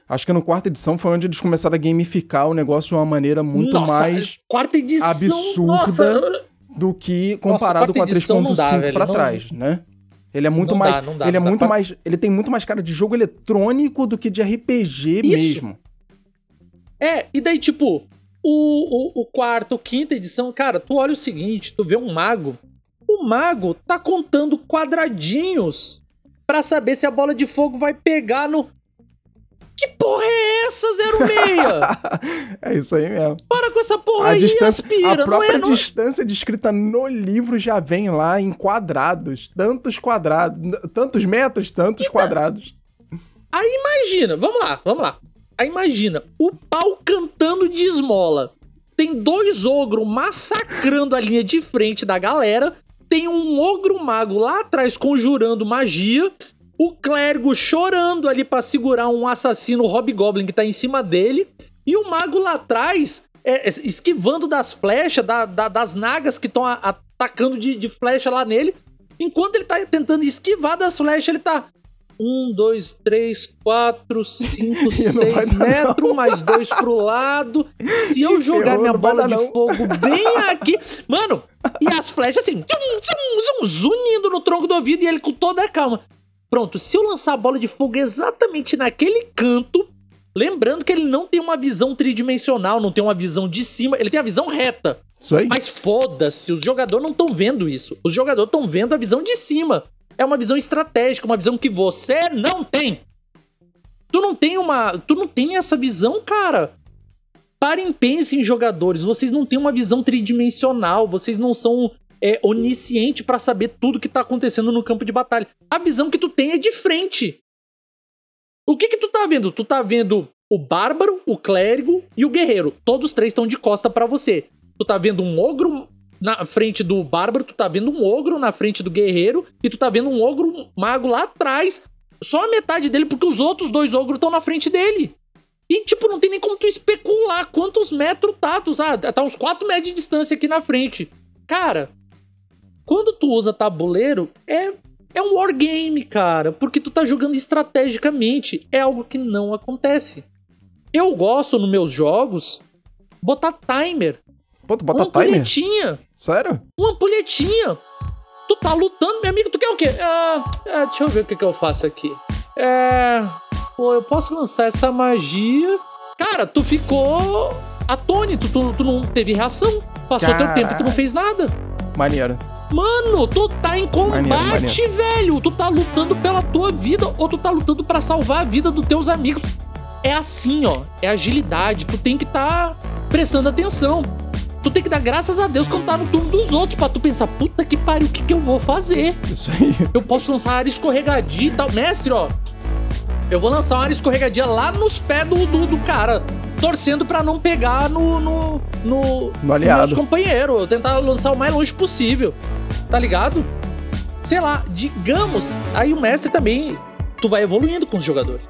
Acho que no quarta edição foi onde eles começaram a gamificar o negócio de uma maneira muito nossa, mais quarta edição, absurda. Nossa, do que comparado Nossa, com a 3.5 para trás, né? Ele é muito não mais, dá, dá, ele é muito mais, ele tem muito mais cara de jogo eletrônico do que de RPG Isso. mesmo. É, e daí tipo, o, o, o quarto, quinta edição, cara, tu olha o seguinte, tu vê um mago, o mago tá contando quadradinhos para saber se a bola de fogo vai pegar no que porra é essa 06? [LAUGHS] é isso aí mesmo. Para com essa porra A aí, distância, aspira. a não é, própria não... distância descrita no livro já vem lá em quadrados. Tantos quadrados. Tantos metros, tantos quadrados. Aí imagina, vamos lá, vamos lá. Aí imagina, o pau cantando de esmola. Tem dois ogros massacrando a linha de frente da galera. Tem um ogro mago lá atrás conjurando magia. O clérigo chorando ali pra segurar um assassino hobgoblin que tá em cima dele. E o mago lá atrás é, é, esquivando das flechas, da- da- das nagas que estão atacando de, de flecha lá nele. Enquanto ele tá tentando esquivar das flechas, ele tá. Um, dois, três, quatro, cinco, [LAUGHS] seis metros, mais dois pro lado. Se eu jogar minha bola de não. fogo bem aqui. Mano, e as flechas assim, zum, zum, zum, zunindo no tronco do ouvido e ele com toda a calma. Pronto, se eu lançar a bola de fogo exatamente naquele canto, lembrando que ele não tem uma visão tridimensional, não tem uma visão de cima, ele tem a visão reta. Isso aí. Mas foda-se, os jogadores não estão vendo isso. Os jogadores estão vendo a visão de cima. É uma visão estratégica, uma visão que você não tem. Tu não tem uma, tu não tem essa visão, cara. Parem, pensem, jogadores. Vocês não têm uma visão tridimensional. Vocês não são é, oniscientes pra saber tudo que tá acontecendo no campo de batalha. A visão que tu tem é de frente. O que que tu tá vendo? Tu tá vendo o bárbaro, o clérigo e o guerreiro. Todos os três estão de costa pra você. Tu tá vendo um ogro na frente do bárbaro, tu tá vendo um ogro na frente do guerreiro e tu tá vendo um ogro mago lá atrás. Só a metade dele, porque os outros dois ogros estão na frente dele. E, tipo, não tem nem como tu especular quantos metros tá. Tu, sabe? Tá uns 4 metros de distância aqui na frente. Cara, quando tu usa tabuleiro, é, é um wargame, cara. Porque tu tá jogando estrategicamente. É algo que não acontece. Eu gosto, nos meus jogos, botar timer. Pô, tu bota uma timer? Sério? Uma ampulhetinha. Tu tá lutando, meu amigo, tu quer o quê? Ah, é, deixa eu ver o que, que eu faço aqui. É. Pô, eu posso lançar essa magia. Cara, tu ficou atônito, tu, tu não teve reação. Passou teu Caralho. tempo, tu não fez nada. Maneiro. Mano, tu tá em combate, Maneiro, velho. Tu tá lutando pela tua vida ou tu tá lutando pra salvar a vida dos teus amigos. É assim, ó. É agilidade. Tu tem que tá prestando atenção. Tu tem que dar graças a Deus quando tá no turno dos outros pra tu pensar, puta que pariu, o que, que eu vou fazer? Isso aí. Eu posso lançar área escorregadia e tal. Mestre, ó. Eu vou lançar uma área escorregadia lá nos pés do, do, do cara. Torcendo pra não pegar no. no. no. No aliado. Eu tentar lançar o mais longe possível. Tá ligado? Sei lá, digamos. Aí o mestre também. Tu vai evoluindo com os jogadores.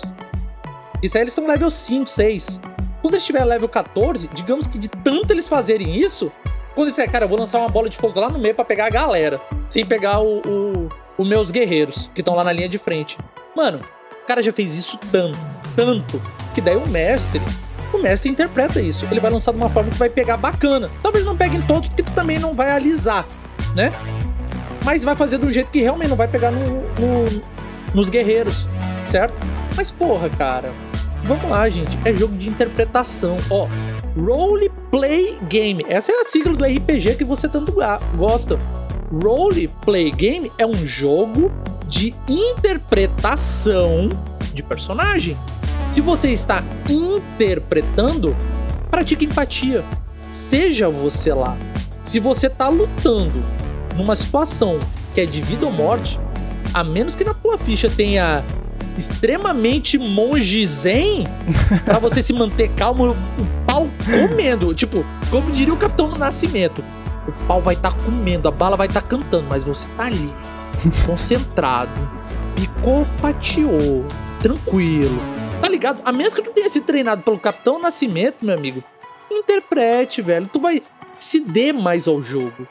Isso aí eles estão level 5, 6. Quando eles estiver level 14, digamos que de tanto eles fazerem isso. Quando disser, cara, eu vou lançar uma bola de fogo lá no meio pra pegar a galera. Sem pegar o, o, os meus guerreiros, que estão lá na linha de frente. Mano, o cara já fez isso tanto, tanto, que daí o mestre, o mestre interpreta isso. Ele vai lançar de uma forma que vai pegar bacana. Talvez não pegue em todos, porque tu também não vai alisar, né? Mas vai fazer um jeito que realmente não vai pegar no, no- nos guerreiros, certo? Mas porra, cara, vamos lá, gente. É jogo de interpretação. Ó, Role Play Game. Essa é a sigla do RPG que você tanto gosta. Role Play Game é um jogo de interpretação de personagem. Se você está interpretando, pratique empatia. Seja você lá. Se você tá lutando numa situação que é de vida ou morte, a menos que na tua ficha tenha extremamente monge zen, pra você se manter calmo, o pau comendo. Tipo, como diria o Capitão do Nascimento, o pau vai estar comendo, a bala vai estar cantando, mas você tá ali, concentrado, picou, fatiou, tranquilo. Tá ligado? A menos que tu tenha sido treinado pelo Capitão Nascimento, meu amigo, interprete, velho. Tu vai se dê mais ao jogo.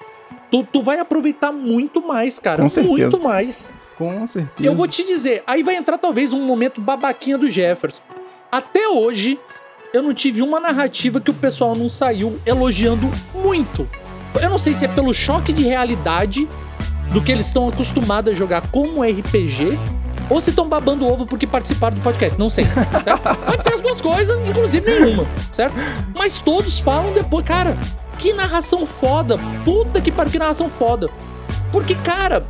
Tu, tu vai aproveitar muito mais, cara. Com certeza. Muito mais. Com certeza. Eu vou te dizer, aí vai entrar talvez um momento babaquinha do Jefferson. Até hoje, eu não tive uma narrativa que o pessoal não saiu elogiando muito. Eu não sei se é pelo choque de realidade do que eles estão acostumados a jogar como RPG, ou se estão babando ovo porque participaram do podcast. Não sei. certo? [LAUGHS] Pode ser as duas coisas, inclusive nenhuma, certo? Mas todos falam depois, cara, que narração foda. Puta que pariu, que narração foda. Porque, cara,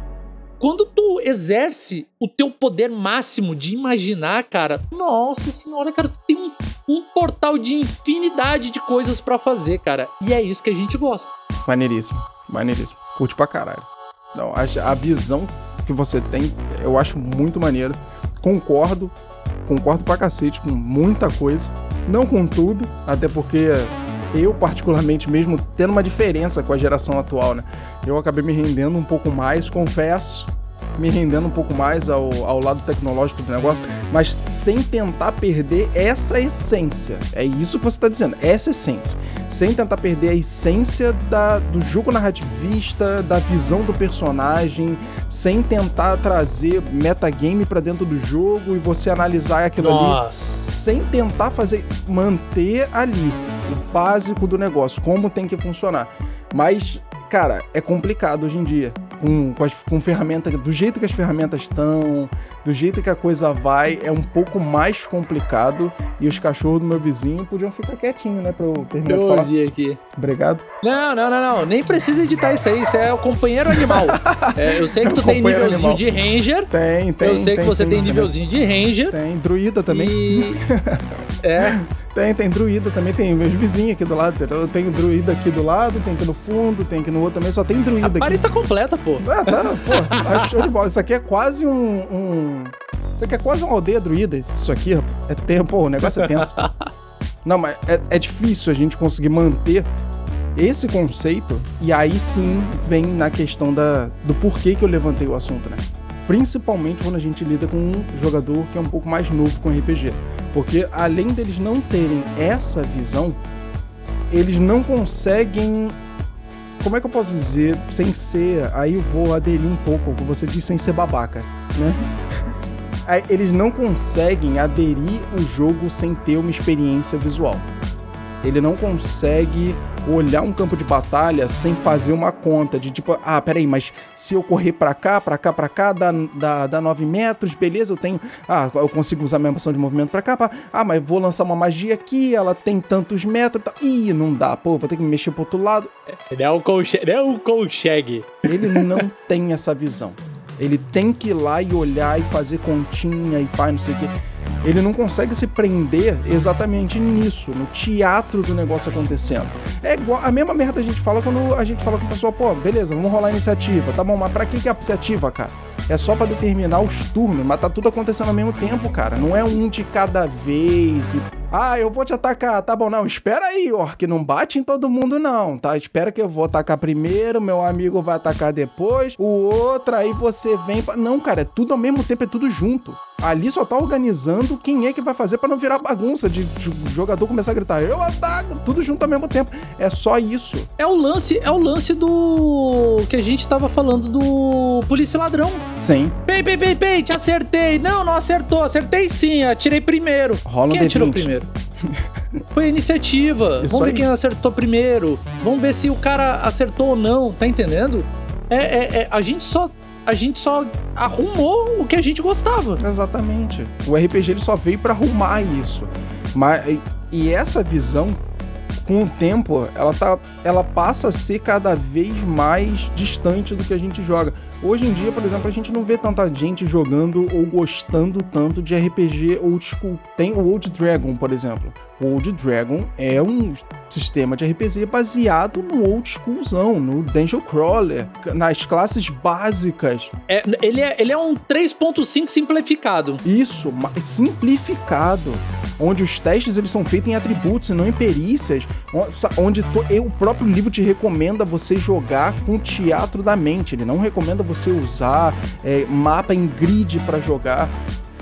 quando tu exerce o teu poder máximo de imaginar, cara, nossa senhora, cara, tem um, um portal de infinidade de coisas para fazer, cara. E é isso que a gente gosta. Maneiríssimo, maneiríssimo. Curte pra caralho. Não, a, a visão que você tem, eu acho muito maneiro. Concordo, concordo pra cacete com muita coisa. Não com tudo, até porque eu, particularmente, mesmo tendo uma diferença com a geração atual, né? Eu acabei me rendendo um pouco mais, confesso, me rendendo um pouco mais ao, ao lado tecnológico do negócio, mas sem tentar perder essa essência. É isso que você está dizendo, essa essência. Sem tentar perder a essência da, do jogo narrativista, da visão do personagem, sem tentar trazer metagame para dentro do jogo e você analisar aquilo Nossa. ali. Sem tentar fazer, manter ali o básico do negócio, como tem que funcionar. Mas, cara, é complicado hoje em dia com, com, as, com ferramenta, do jeito que as ferramentas estão, do jeito que a coisa vai, é um pouco mais complicado. E os cachorros do meu vizinho podiam ficar quietinhos, né? Pra eu terminar eu de falar. aqui. Obrigado. Não, não, não, não. Nem precisa editar isso aí. Isso é o companheiro animal. [LAUGHS] É, eu sei que tu tem nívelzinho animal. de Ranger. Tem, tem. Eu sei tem, que você sim, tem nívelzinho de Ranger. Tem, druida também. E... [LAUGHS] é. Tem, tem druida também, tem meus vizinhos aqui do lado. Eu tenho druida aqui do lado, tem aqui no fundo, tem aqui no outro também, só tem druida a aqui. A parede tá completa, pô. Ah, tá, pô. Acho show de bola. Isso aqui é quase um, um... Isso aqui é quase uma aldeia druida. Isso aqui é tempo, o negócio é tenso. [LAUGHS] Não, mas é, é difícil a gente conseguir manter esse conceito e aí sim vem na questão da, do porquê que eu levantei o assunto, né? Principalmente quando a gente lida com um jogador que é um pouco mais novo com RPG. Porque além deles não terem essa visão, eles não conseguem. Como é que eu posso dizer? Sem ser. Aí eu vou aderir um pouco ao que você disse, sem ser babaca, né? Eles não conseguem aderir o jogo sem ter uma experiência visual. Ele não consegue olhar um campo de batalha sem fazer uma conta de tipo, ah, peraí, mas se eu correr para cá, para cá, para cá, dá, dá, dá 9 metros, beleza, eu tenho, ah, eu consigo usar minha ação de movimento para cá, pra, ah, mas vou lançar uma magia aqui, ela tem tantos metros, tá, ih, não dá, pô, vou ter que mexer pro outro lado. Ele é um consegue, ele um consegue. Ele não tem essa visão. Ele tem que ir lá e olhar e fazer continha e pai, não sei o quê ele não consegue se prender exatamente nisso, no teatro do negócio acontecendo. É igual a mesma merda a gente fala quando a gente fala com a pessoa, pô, beleza, vamos rolar a iniciativa. Tá bom, mas pra que, que é a iniciativa, cara? É só para determinar os turnos, mas tá tudo acontecendo ao mesmo tempo, cara. Não é um de cada vez e ah, eu vou te atacar. Tá bom, não. Espera aí, Orc. Não bate em todo mundo, não, tá? Espera que eu vou atacar primeiro, meu amigo vai atacar depois, o outro, aí você vem. Pra... Não, cara, é tudo ao mesmo tempo, é tudo junto. Ali só tá organizando quem é que vai fazer para não virar bagunça de, de jogador começar a gritar, eu ataco, tudo junto ao mesmo tempo. É só isso. É o lance, é o lance do que a gente tava falando do polícia ladrão. Sim. Pei, pei, pei, pei, te acertei. Não, não acertou. Acertei sim, atirei primeiro. Rola Quem atirou primeiro? Foi iniciativa. [LAUGHS] Isso Vamos ver quem acertou primeiro. Vamos ver se o cara acertou ou não, tá entendendo? É, é, é, a gente só a gente só arrumou o que a gente gostava. Exatamente. O RPG ele só veio para arrumar isso. Mas e essa visão com o tempo, ela tá ela passa a ser cada vez mais distante do que a gente joga. Hoje em dia, por exemplo, a gente não vê tanta gente jogando ou gostando tanto de RPG old school. Tem o Old Dragon, por exemplo. O Old Dragon é um sistema de RPG baseado no old schoolzão, no Dungeon Crawler, nas classes básicas. É, ele, é, ele é um 3.5 simplificado. Isso, simplificado onde os testes eles são feitos em atributos e não em perícias, onde to, o próprio livro te recomenda você jogar com teatro da mente, ele não recomenda você usar é, mapa em grid para jogar.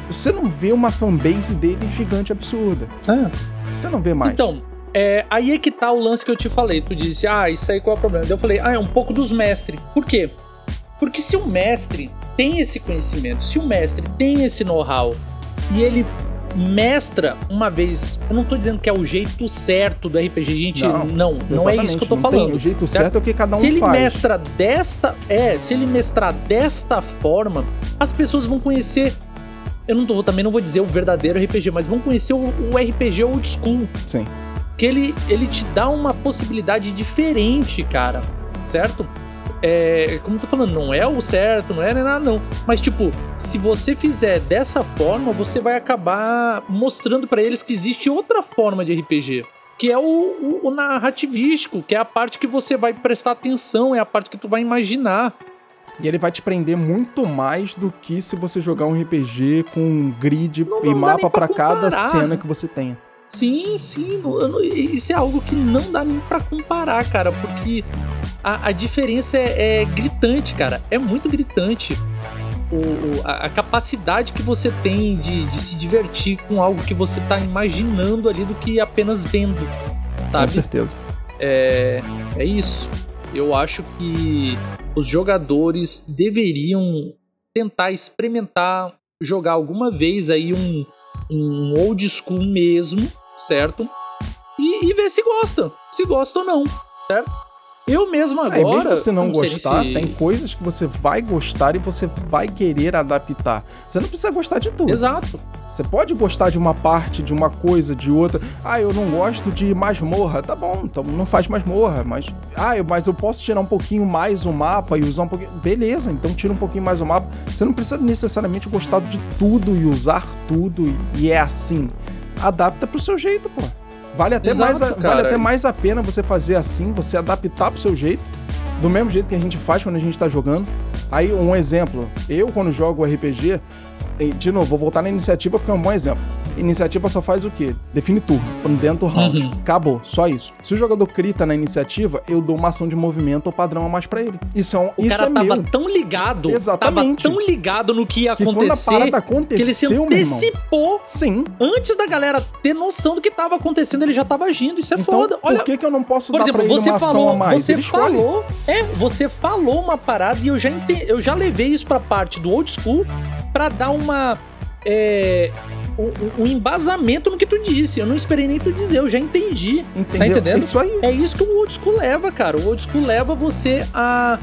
Você não vê uma fanbase dele gigante absurda. É. Você não vê mais. Então, é, aí é que tá o lance que eu te falei. Tu disse, ah, isso aí qual é o problema? eu falei, ah, é um pouco dos mestres. Por quê? Porque se o mestre tem esse conhecimento, se o mestre tem esse know-how e ele mestra uma vez. Eu não tô dizendo que é o jeito certo do RPG, gente. Não, não, não é isso que eu tô falando. Tem, o jeito certo, certo é o que cada um faz. Se ele faz. mestra desta. É, se ele mestrar desta forma, as pessoas vão conhecer. Eu não tô, também não vou dizer o verdadeiro RPG, mas vão conhecer o, o RPG old school. Sim. Que ele, ele te dá uma possibilidade diferente, cara. Certo? é, como eu tô falando, não é o certo, não é nada, não. Mas, tipo, se você fizer dessa forma, você vai acabar mostrando para eles que existe outra forma de RPG. Que é o, o, o, narrativístico, que é a parte que você vai prestar atenção, é a parte que tu vai imaginar. E ele vai te prender muito mais do que se você jogar um RPG com um grid não, não e mapa para cada cena que você tenha. Sim, sim. Isso é algo que não dá nem para comparar, cara, porque a, a diferença é, é, gritante, cara. É muito gritante. O, o a, a, capacidade que você tem de, de, se divertir com algo que você tá imaginando ali do que apenas vendo, sabe? Com certeza. É, é isso. Eu acho que os jogadores deveriam tentar experimentar jogar alguma vez aí um, um old school mesmo, certo? E, e ver se gostam, se gostam ou não, certo? Eu mesmo agora. É, mesmo se não, não gostar, se... tem coisas que você vai gostar e você vai querer adaptar. Você não precisa gostar de tudo. Exato. Você pode gostar de uma parte, de uma coisa, de outra. Ah, eu não gosto de masmorra. Tá bom, então não faz masmorra. Mas, ah, eu, mas eu posso tirar um pouquinho mais o mapa e usar um pouquinho. Beleza, então tira um pouquinho mais o mapa. Você não precisa necessariamente gostar de tudo e usar tudo. E é assim. Adapta pro seu jeito, pô. Vale até, Exato, mais, a, vale até mais a pena você fazer assim, você adaptar pro seu jeito, do mesmo jeito que a gente faz quando a gente tá jogando. Aí, um exemplo, eu quando jogo RPG, de novo, vou voltar na iniciativa porque é um bom exemplo. Iniciativa só faz o quê? Define turno, dentro do round. Uhum. Acabou, só isso. Se o jogador crita na iniciativa, eu dou uma ação de movimento ou padrão a mais para ele. Isso é um, O isso cara é tava meu. tão ligado, Exatamente. tava tão ligado no que ia que acontecer, quando a aconteceu, que ele se antecipou. Sim. Antes da galera ter noção do que tava acontecendo, ele já tava agindo. Isso é então, foda. Olha, por que, que eu não posso por dar exemplo, pra ele você uma falou, ação a mais? Você ele falou, é, você falou uma parada e eu já eu já levei isso pra parte do old school para dar uma é, um, um, embasamento no que tu disse. Eu não esperei nem tu dizer, eu já entendi. Tá Entendeu? Tá entendendo? É isso aí. É isso que o old school leva, cara. O old school leva você a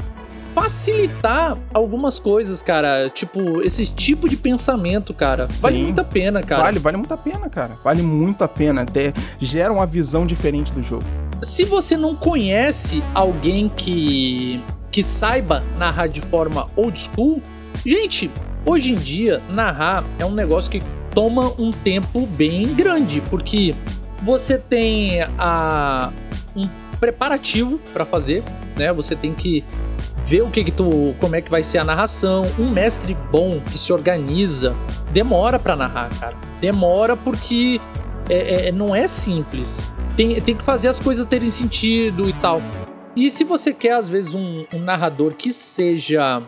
facilitar algumas coisas, cara. Tipo, esse tipo de pensamento, cara. Sim. Vale muito a pena, cara. Vale, vale muito a pena, cara. Vale muito a pena. Até gera uma visão diferente do jogo. Se você não conhece alguém que que saiba narrar de forma old school, gente, Hoje em dia, narrar é um negócio que toma um tempo bem grande, porque você tem a, um preparativo para fazer, né? Você tem que ver o que, que tu, como é que vai ser a narração. Um mestre bom que se organiza demora para narrar, cara. Demora porque é, é, não é simples. Tem, tem que fazer as coisas terem sentido e tal. E se você quer às vezes um, um narrador que seja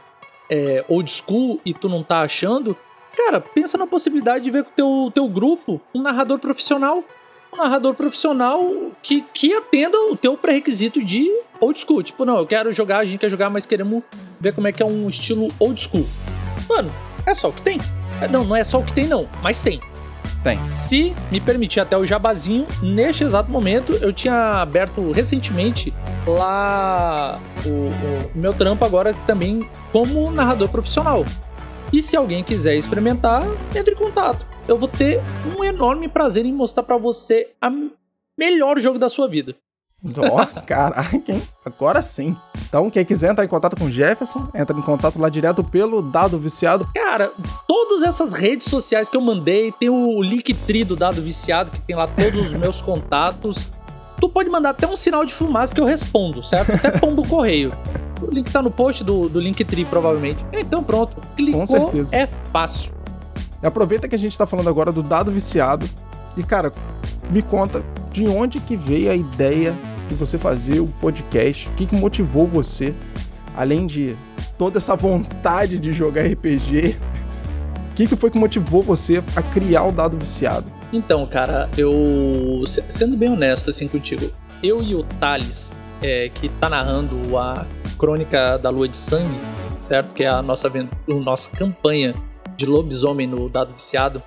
é, old school e tu não tá achando, cara, pensa na possibilidade de ver com o teu, teu grupo um narrador profissional. Um narrador profissional que, que atenda o teu pré-requisito de old school. Tipo, não, eu quero jogar, a gente quer jogar, mas queremos ver como é que é um estilo old school. Mano, é só o que tem. É, não, não é só o que tem, não, mas tem. Tem. Se me permitir até o jabazinho, neste exato momento eu tinha aberto recentemente lá o, o meu trampo agora também como narrador profissional. E se alguém quiser experimentar, entre em contato. Eu vou ter um enorme prazer em mostrar para você a melhor jogo da sua vida. Ó, oh, [LAUGHS] caraca, hein? Agora sim. Então, quem quiser entrar em contato com o Jefferson, entra em contato lá direto pelo Dado Viciado. Cara, todas essas redes sociais que eu mandei, tem o Linktree do Dado Viciado, que tem lá todos os meus contatos. Tu pode mandar até um sinal de fumaça que eu respondo, certo? Até pombo correio. O link tá no post do, do Linktree, provavelmente. Então, pronto. Clicou, com certeza. é fácil. E aproveita que a gente tá falando agora do Dado Viciado. E, cara, me conta de onde que veio a ideia de você fazer o podcast? O que, que motivou você, além de toda essa vontade de jogar RPG? [LAUGHS] O que, que foi que motivou você a criar o Dado Viciado? Então, cara, eu. Sendo bem honesto assim contigo, eu e o Thales, é, que tá narrando a Crônica da Lua de Sangue, certo? Que é a nossa, a nossa campanha de lobisomem no Dado Viciado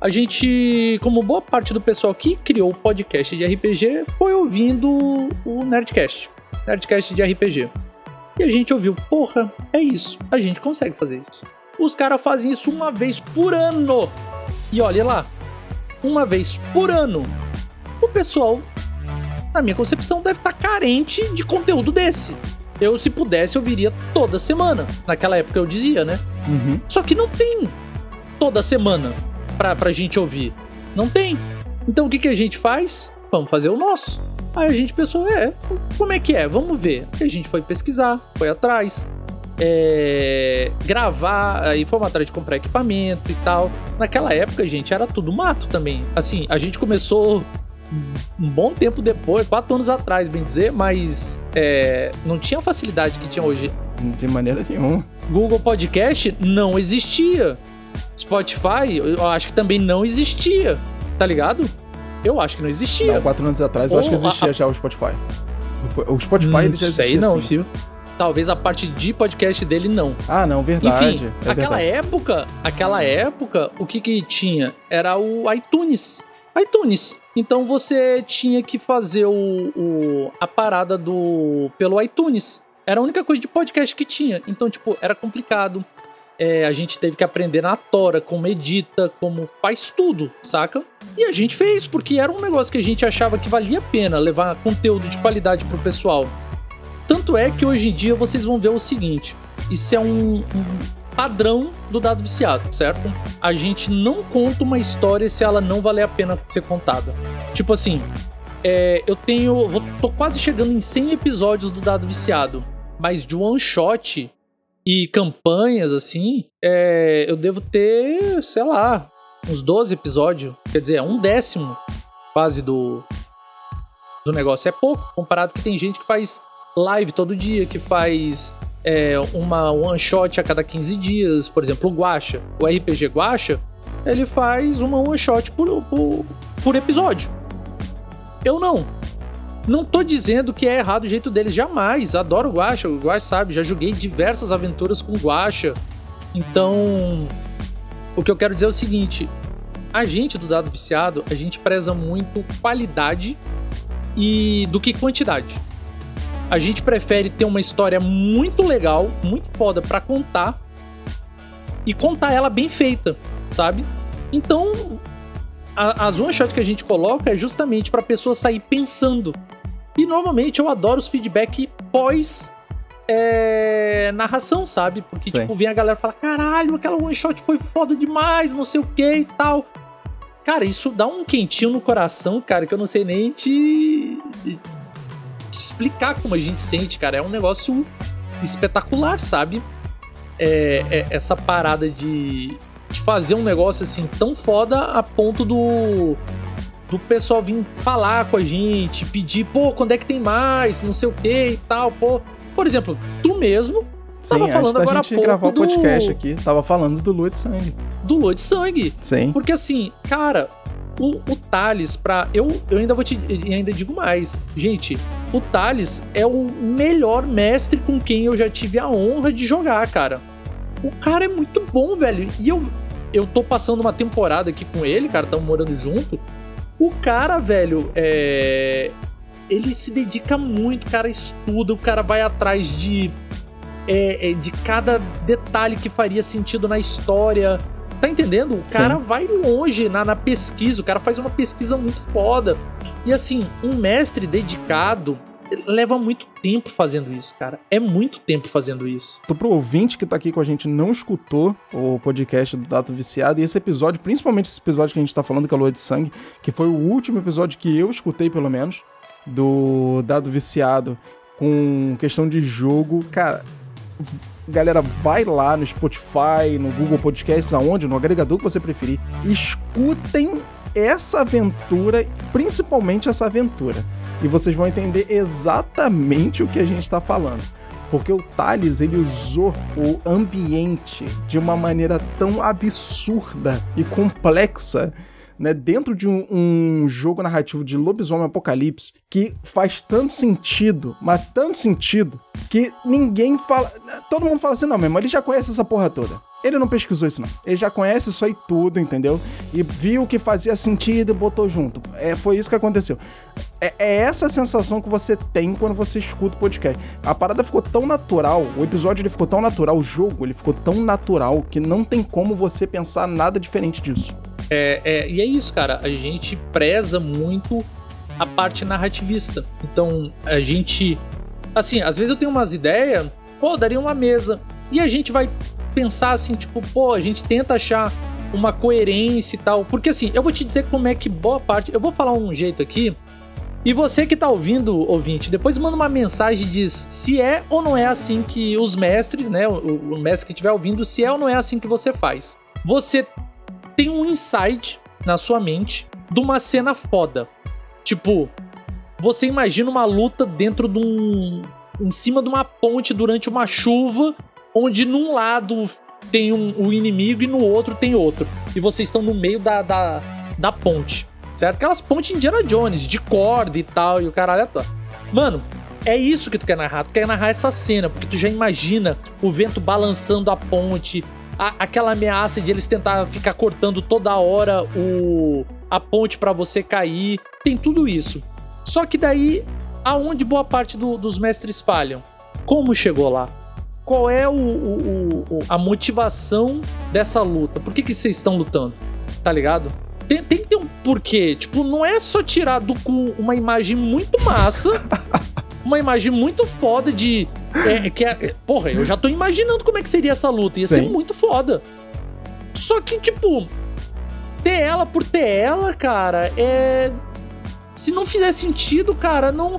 a gente, como boa parte do pessoal que criou o podcast de RPG, foi ouvindo o Nerdcast, Nerdcast de RPG. E a gente ouviu, porra, é isso, a gente consegue fazer isso. Os caras fazem isso uma vez por ano. E olha lá, uma vez por ano. O pessoal, na minha concepção, deve estar tá carente de conteúdo desse. Eu, se pudesse, eu viria toda semana. Naquela época eu dizia, né? Uhum. Só que não tem toda semana pra, pra gente ouvir. Não tem. Então o que, que a gente faz? Vamos fazer o nosso. Aí a gente pensou, é, como é que é? Vamos ver. Aí a gente foi pesquisar, foi atrás, é, gravar, aí fomos atrás de comprar equipamento e tal. Naquela época, gente, era tudo mato também. Assim, a gente começou um bom tempo depois, quatro anos atrás, bem dizer, mas é, não tinha a facilidade que tinha hoje. De maneira nenhuma. Google Podcast não existia. Spotify, eu acho que também não existia, tá ligado? Eu acho que não existia. Não, quatro anos atrás eu acho que Ou a- existia já o Spotify. O Spotify Hum, ele já sei existia não, assim. Talvez a parte de podcast dele não. Ah, não, verdade. Enfim, é aquela verdade. época, aquela época, o que que tinha? Era o iTunes. iTunes. Então você tinha que fazer o, o- a parada do pelo iTunes. Era a única coisa de podcast que tinha. Então, tipo, era complicado. É, a gente teve que aprender na tora, como edita, como faz tudo, saca? E a gente fez, porque era um negócio que a gente achava que valia a pena levar conteúdo de qualidade pro pessoal. Tanto é que hoje em dia vocês vão ver o seguinte: isso é um, um padrão do dado viciado, certo? A gente não conta uma história se ela não valer a pena ser contada. Tipo assim, é, eu tenho. Vou, tô quase chegando em 100 episódios do dado viciado, mas de one shot e campanhas assim, é, eu devo ter, sei lá, uns 12 episódios. Quer dizer, é um décimo quase do, do negócio. É pouco, comparado que tem gente que faz live todo dia, que faz é, uma one shot a cada 15 dias. Por exemplo, o Guacha, o RPG Guacha, ele faz uma one shot por, por, por episódio. Eu não. Não tô dizendo que é errado o jeito deles, jamais. Adoro o Guacha, o Guacha sabe, já joguei diversas aventuras com o Guacha. Então, o que eu quero dizer é o seguinte: a gente do Dado Viciado, a gente preza muito qualidade e do que quantidade. A gente prefere ter uma história muito legal, muito foda pra contar e contar ela bem feita, sabe? Então, a- as one shot que a gente coloca é justamente pra pessoa sair pensando. E normalmente eu adoro os feedback pós é, narração, sabe? Porque, Sim. tipo, vem a galera e fala: caralho, aquela one shot foi foda demais, não sei o que e tal. Cara, isso dá um quentinho no coração, cara, que eu não sei nem te explicar como a gente sente, cara. É um negócio espetacular, sabe? É, é essa parada de, de fazer um negócio assim tão foda a ponto do do pessoal vir falar com a gente, pedir, pô, quando é que tem mais, não sei o que e tal, pô. Por exemplo, tu mesmo Sim, tava falando agora gente pouco gravar o do- podcast aqui, tava falando do Lua de Sangue. do Lua de Sangue. Sim. Porque assim, cara, o, o Thales, pra. Eu, eu ainda vou te. ainda digo mais. Gente, o Thales é o melhor mestre com quem eu já tive a honra de jogar, cara. O cara é muito bom, velho. E eu, eu tô passando uma temporada aqui com ele, cara, tamo morando junto. O cara, velho, é. Ele se dedica muito, o cara estuda, o cara vai atrás de. é, é, de cada detalhe que faria sentido na história. Tá entendendo? O cara vai longe na, na pesquisa, o cara faz uma pesquisa muito foda. E assim, um mestre dedicado leva muito tempo fazendo isso, cara. É muito tempo fazendo isso. Tô pro ouvinte que tá aqui com a gente não escutou o podcast do Dato Viciado e esse episódio, principalmente esse episódio que a gente tá falando, que é a Lua de Sangue, que foi o último episódio que eu escutei, pelo menos, do Dado Viciado com questão de jogo. Cara, galera, vai lá no Spotify, no Google Podcasts, aonde, no agregador que você preferir, escutem essa aventura, principalmente essa aventura. E vocês vão entender exatamente o que a gente está falando. Porque o Thales, ele usou o ambiente de uma maneira tão absurda e complexa, né? Dentro de um, um jogo narrativo de lobisomem apocalipse que faz tanto sentido, mas tanto sentido, que ninguém fala. Todo mundo fala assim, não, mesmo, ele já conhece essa porra toda. Ele não pesquisou isso, não. Ele já conhece isso aí tudo, entendeu? E viu que fazia sentido e botou junto. É, foi isso que aconteceu. É, é essa sensação que você tem quando você escuta o podcast. A parada ficou tão natural, o episódio ele ficou tão natural, o jogo ele ficou tão natural que não tem como você pensar nada diferente disso. É, é, e é isso, cara. A gente preza muito a parte narrativista. Então, a gente assim, às vezes eu tenho umas ideias, pô, daria uma mesa. E a gente vai pensar assim, tipo, pô, a gente tenta achar uma coerência e tal. Porque assim, eu vou te dizer como é que boa parte. Eu vou falar um jeito aqui. E você que tá ouvindo, ouvinte, depois manda uma mensagem e diz se é ou não é assim que os mestres, né? O, o mestre que estiver ouvindo, se é ou não é assim que você faz. Você tem um insight na sua mente de uma cena foda. Tipo, você imagina uma luta dentro de um. em cima de uma ponte durante uma chuva, onde num lado tem um, um inimigo e no outro tem outro. E vocês estão no meio da, da, da ponte, certo? Aquelas pontes Indiana Jones, de corda e tal, e o caralho é Mano, é isso que tu quer narrar. Tu quer narrar essa cena, porque tu já imagina o vento balançando a ponte, a, aquela ameaça de eles tentar ficar cortando toda hora o, a ponte para você cair. Tem tudo isso. Só que daí, aonde boa parte do, dos mestres falham? Como chegou lá? Qual é o, o, o, a motivação dessa luta? Por que, que vocês estão lutando? Tá ligado? Tem, tem que ter um porquê. Tipo, não é só tirar do cu uma imagem muito massa. [LAUGHS] uma imagem muito foda de. É, que é, porra, eu já tô imaginando como é que seria essa luta. Ia Sim. ser muito foda. Só que, tipo, ter ela por ter ela, cara, é se não fizer sentido, cara, não.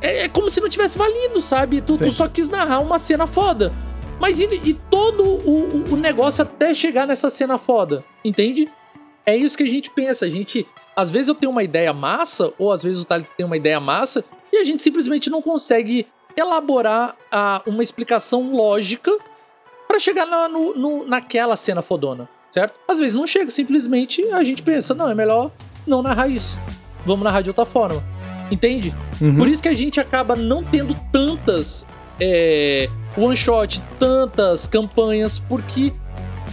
É, é como se não tivesse valido, sabe? Tu, tu, só quis narrar uma cena foda. Mas e, e todo o, o, negócio até chegar nessa cena foda? Entende? É isso que a gente pensa. A gente. Às vezes eu tenho uma ideia massa, ou às vezes o Thalio tem uma ideia massa, e a gente simplesmente não consegue elaborar a, uma explicação lógica para chegar na, no, no, naquela cena fodona, certo? Às vezes não chega, simplesmente a gente pensa, não, é melhor não narrar isso vamos narrar de outra forma. Entende? Uhum. Por isso que a gente acaba não tendo tantas é, one shot, tantas campanhas, porque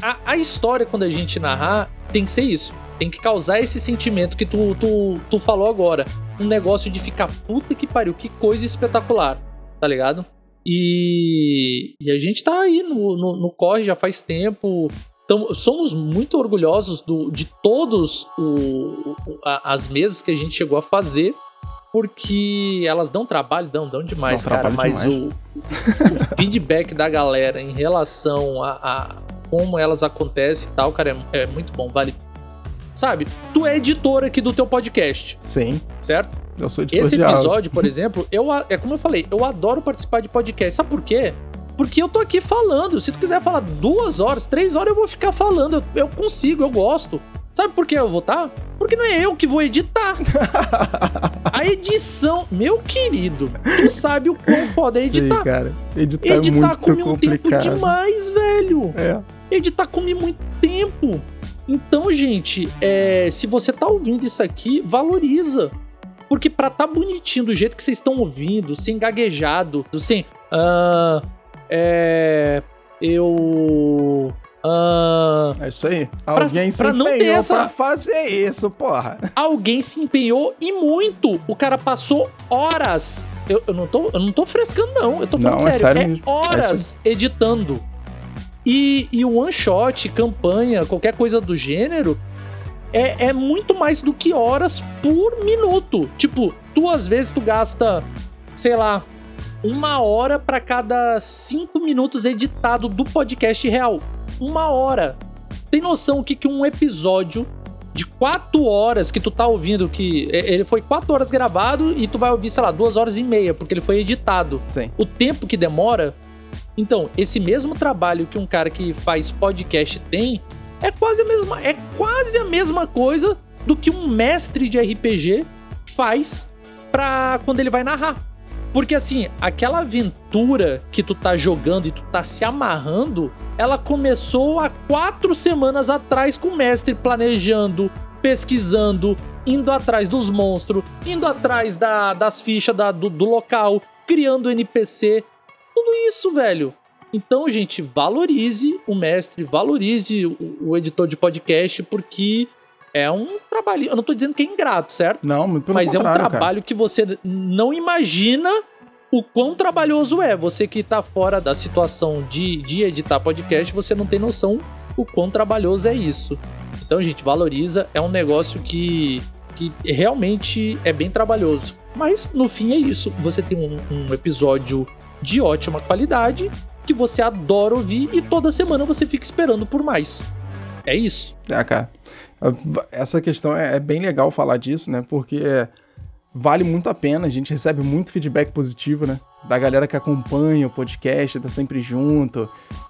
a, a, história, quando a gente narrar, tem que ser isso. Tem que causar esse sentimento que tu, tu, tu falou agora. Um negócio de ficar puta que pariu, que coisa espetacular, tá ligado? E, e a gente tá aí no, no, no corre já faz tempo. Então, somos muito orgulhosos do, de todos o, a, as mesas que a gente chegou a fazer, porque elas dão trabalho, dão, dão demais, dão cara. Mas. O, o, feedback da galera em relação a, a, como elas acontecem e tal, cara, é, é muito bom, vale. Sabe, tu é editor aqui do teu podcast. Sim. Certo? Eu sou editor Esse episódio, por [LAUGHS] exemplo, eu, é como eu falei, eu adoro participar de podcast. Sabe por quê? Porque eu tô aqui falando. Se tu quiser falar duas horas, três horas, eu vou ficar falando. Eu, eu consigo, eu gosto. Sabe por que eu vou estar? Tá? Porque não é eu que vou editar. [LAUGHS] A edição, meu querido, tu sabe o quão foda é editar. Sim, cara. Editar, é editar é muito come um tempo demais, velho. É. Editar come muito tempo. Então, gente, é, se você tá ouvindo isso aqui, valoriza. Porque pra tá bonitinho do jeito que vocês estão ouvindo, sem gaguejado, sem. Uh, é. Eu. Uh, é isso aí. Alguém pra, se pra empenhou essa... pra fazer isso, porra. Alguém se empenhou e muito. O cara passou horas. Eu, eu, não, tô, eu não tô frescando, não. Eu tô falando não, é sério. É, sério é horas editando. E, e o one shot, campanha, qualquer coisa do gênero, é, é muito mais do que horas por minuto. Tipo, duas vezes tu gasta, sei lá, uma hora para cada cinco minutos editado do podcast real. Uma hora. Tem noção o que, que um episódio de quatro horas que tu tá ouvindo, que ele foi quatro horas gravado e tu vai ouvir, sei lá, duas horas e meia, porque ele foi editado. Sim. O tempo que demora. Então, esse mesmo trabalho que um cara que faz podcast tem é quase a mesma, é quase a mesma coisa do que um mestre de RPG faz para quando ele vai narrar. Porque assim, aquela aventura que tu tá jogando e tu tá se amarrando, ela começou há quatro semanas atrás com o mestre planejando, pesquisando, indo atrás dos monstros, indo atrás da, das fichas da, do, do local, criando NPC. Isso, velho. Então, gente, valorize o mestre, valorize o, o editor de podcast, porque é um trabalho. Eu não tô dizendo que é ingrato, certo? Não, muito pelo Mas é um trabalho cara. que você não imagina o quão trabalhoso é. Você que tá fora da situação de, de editar podcast, você não tem noção o quão trabalhoso é isso. Então, gente, valoriza. É um negócio que, que realmente é bem trabalhoso. Mas no fim é isso. Você tem um, um episódio de ótima qualidade que você adora ouvir e toda semana você fica esperando por mais. É isso. É, cara. Essa questão é, é bem legal falar disso, né? Porque vale muito a pena, a gente recebe muito feedback positivo, né? Da galera que acompanha o podcast, tá sempre junto.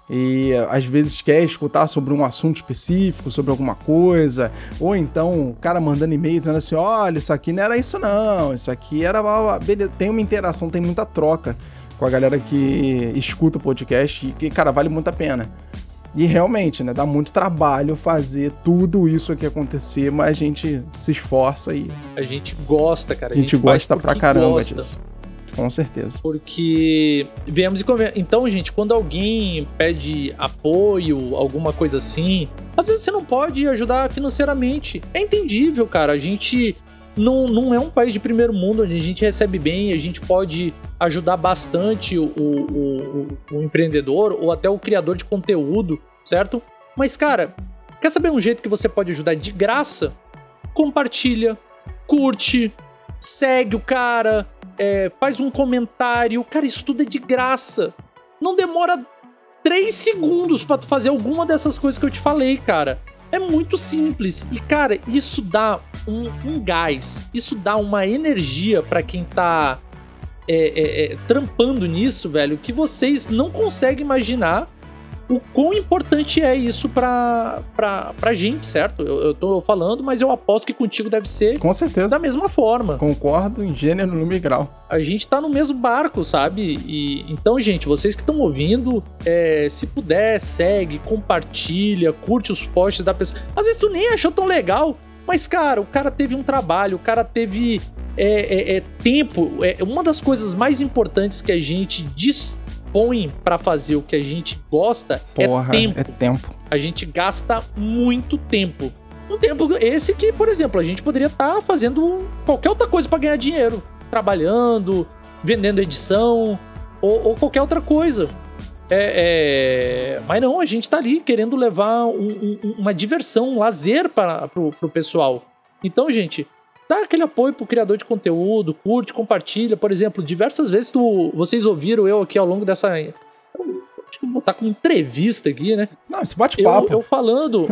E às vezes quer escutar sobre um assunto específico, sobre alguma coisa. Ou então o cara mandando e-mail dizendo assim: olha, isso aqui não era isso, não. Isso aqui era. Beleza. Tem uma interação, tem muita troca com a galera que escuta o podcast. E que, cara, vale muito a pena. E realmente, né, dá muito trabalho fazer tudo isso aqui acontecer, mas a gente se esforça e. A gente gosta, cara. A gente, a gente gosta pra caramba gosta. disso. Com certeza. Porque viemos e conver... Então, gente, quando alguém pede apoio, alguma coisa assim, às vezes você não pode ajudar financeiramente. É entendível, cara. A gente não, não é um país de primeiro mundo onde a gente recebe bem, a gente pode ajudar bastante o, o, o, o empreendedor ou até o criador de conteúdo, certo? Mas, cara, quer saber um jeito que você pode ajudar de graça? Compartilha, curte, segue o cara, é, faz um comentário. Cara, isso tudo é de graça. Não demora 3 segundos para tu fazer alguma dessas coisas que eu te falei, cara. É muito simples. E, cara, isso dá um, um gás. Isso dá uma energia para quem tá é, é, é, trampando nisso, velho, que vocês não conseguem imaginar o quão importante é isso pra, pra, pra gente, certo? Eu, eu tô falando, mas eu aposto que contigo deve ser. Com certeza. Da mesma forma. Concordo em gênero, no migral. A gente tá no mesmo barco, sabe? E então, gente, vocês que estão ouvindo, é, se puder, segue, compartilha, curte os posts da pessoa. Às vezes tu nem achou tão legal, mas, cara, o cara teve um trabalho, o cara teve é, é, é tempo. É, uma das coisas mais importantes que a gente diz põe para fazer o que a gente gosta é Porra, é tempo. É tempo. A gente gasta muito tempo. Um tempo esse que, por exemplo, a gente poderia estar tá fazendo qualquer outra coisa para ganhar dinheiro, trabalhando, vendendo edição ou, ou qualquer outra coisa. É, é... Mas não, a gente tá ali querendo levar um, um, uma diversão, um lazer para pro pessoal. Então, gente, dá aquele apoio pro criador de conteúdo, curte, compartilha. Por exemplo, diversas vezes tu, vocês ouviram eu aqui ao longo dessa. Acho que vou botar com entrevista aqui, né? Não, esse bate-papo. Eu, eu, falando.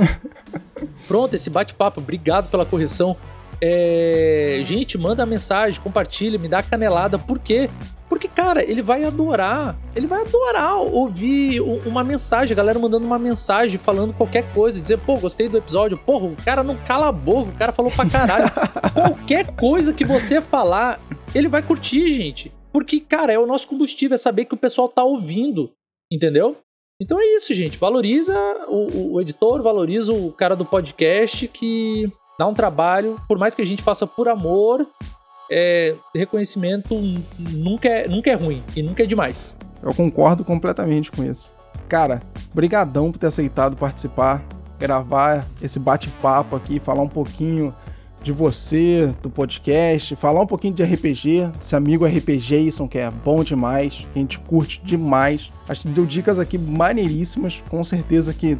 [LAUGHS] Pronto, esse bate-papo. Obrigado pela correção. É... Gente, manda mensagem, compartilha, me dá canelada. Por quê? Porque, cara, ele vai adorar. Ele vai adorar ouvir uma mensagem, a galera mandando uma mensagem, falando qualquer coisa, dizer, pô, gostei do episódio. Porra, o cara não cala a boca, o cara falou pra caralho. [LAUGHS] qualquer coisa que você falar, ele vai curtir, gente. Porque, cara, é o nosso combustível, é saber que o pessoal tá ouvindo, entendeu? Então é isso, gente. Valoriza o, o editor, valoriza o cara do podcast que dá um trabalho, por mais que a gente faça por amor, é, reconhecimento nunca é, nunca é ruim e nunca é demais. Eu concordo completamente com isso. Cara, brigadão por ter aceitado participar, gravar esse bate-papo aqui, falar um pouquinho de você, do podcast, falar um pouquinho de RPG, desse amigo RPGison que é bom demais, que a gente curte demais. Acho que deu dicas aqui maneiríssimas, com certeza que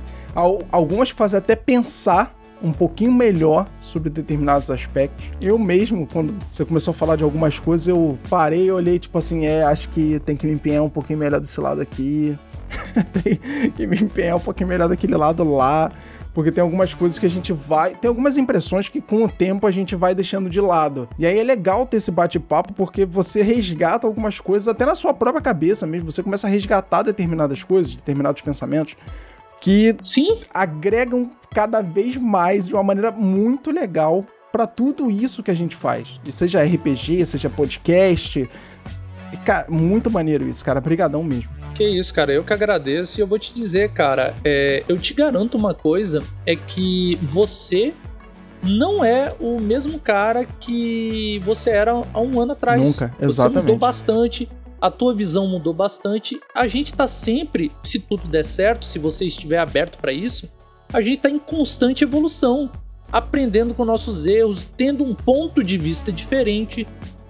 algumas fazem até pensar um pouquinho melhor sobre determinados aspectos. Eu mesmo, quando você começou a falar de algumas coisas, eu parei e olhei, tipo assim, é, acho que tem que me empenhar um pouquinho melhor desse lado aqui. [LAUGHS] tem que me empenhar um pouquinho melhor daquele lado lá. Porque tem algumas coisas que a gente vai. Tem algumas impressões que com o tempo a gente vai deixando de lado. E aí é legal ter esse bate-papo porque você resgata algumas coisas até na sua própria cabeça mesmo. Você começa a resgatar determinadas coisas, determinados pensamentos que Sim. agregam cada vez mais de uma maneira muito legal para tudo isso que a gente faz. E seja RPG, seja podcast. E, cara, muito maneiro isso, cara. Brigadão mesmo. Que isso, cara. Eu que agradeço. E eu vou te dizer, cara, é, eu te garanto uma coisa: é que você não é o mesmo cara que você era há um ano atrás. Nunca, exatamente. Você mudou bastante a tua visão mudou bastante. A gente tá sempre, se tudo der certo, se você estiver aberto para isso, a gente tá em constante evolução, aprendendo com nossos erros, tendo um ponto de vista diferente,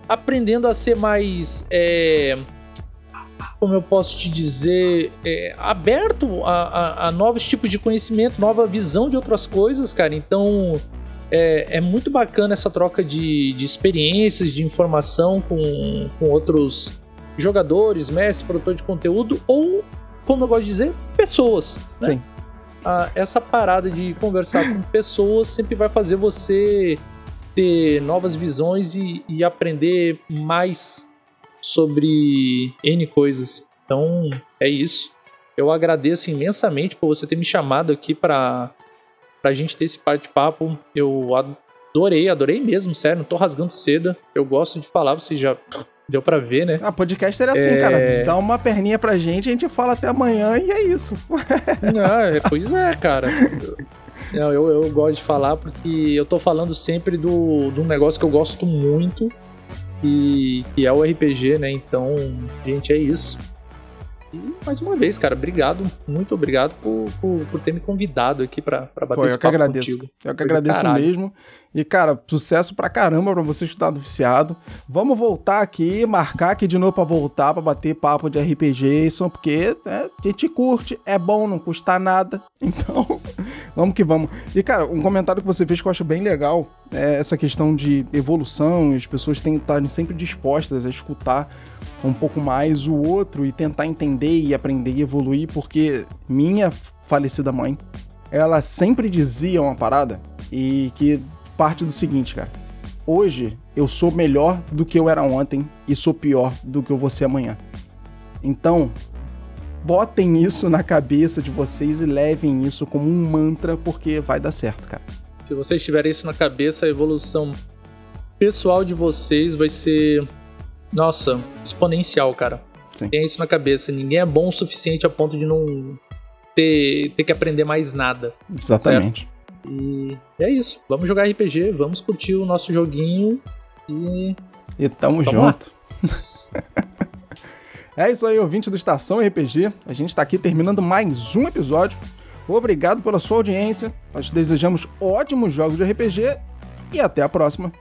aprendendo a ser mais. É, como eu posso te dizer, é, aberto a, a, a novos tipos de conhecimento, nova visão de outras coisas, cara. Então, é, é muito bacana essa troca de, de experiências, de informação com, com outros jogadores, mestres, produtor de conteúdo ou, como eu gosto de dizer, pessoas. Né? Sim. Ah, essa parada de conversar com pessoas sempre vai fazer você ter novas visões e, e aprender mais sobre N coisas. Então, é isso. Eu agradeço imensamente por você ter me chamado aqui para a gente ter esse bate-papo. Eu adorei, adorei mesmo, sério, não tô rasgando seda. Eu gosto de falar, você já deu para ver, né? Ah, podcast era assim, é... cara. Dá uma perninha pra gente, a gente fala até amanhã e é isso. [LAUGHS] não, é, pois é, cara. Não, eu, eu gosto de falar porque eu tô falando sempre do, do negócio que eu gosto muito, e que é o RPG, né? Então, gente, é isso. E mais uma vez, cara, obrigado, muito obrigado por, por, por ter me convidado aqui pra, pra bater Pô, esse eu que agradeço. Contigo. Eu que agradeço mesmo. E, cara, sucesso pra caramba pra você estudar do viciado. Vamos voltar aqui, marcar aqui de novo pra voltar, pra bater papo de RPG, isso, porque né, a gente curte, é bom, não custa nada. [LAUGHS] Então, vamos que vamos. E, cara, um comentário que você fez que eu acho bem legal é essa questão de evolução, as pessoas têm que estar sempre dispostas a escutar um pouco mais o outro e tentar entender e aprender e evoluir, porque minha falecida mãe, ela sempre dizia uma parada e que parte do seguinte, cara. Hoje eu sou melhor do que eu era ontem e sou pior do que eu vou ser amanhã. Então, botem isso na cabeça de vocês e levem isso como um mantra porque vai dar certo, cara. Se vocês tiverem isso na cabeça, a evolução pessoal de vocês vai ser nossa, exponencial, cara. Sim. Tenha isso na cabeça. Ninguém é bom o suficiente a ponto de não ter, ter que aprender mais nada. Exatamente. Certo? E é isso. Vamos jogar RPG, vamos curtir o nosso joguinho e. E tamo junto. [LAUGHS] é isso aí, ouvinte do Estação RPG. A gente tá aqui terminando mais um episódio. Obrigado pela sua audiência. Nós desejamos ótimos jogos de RPG e até a próxima.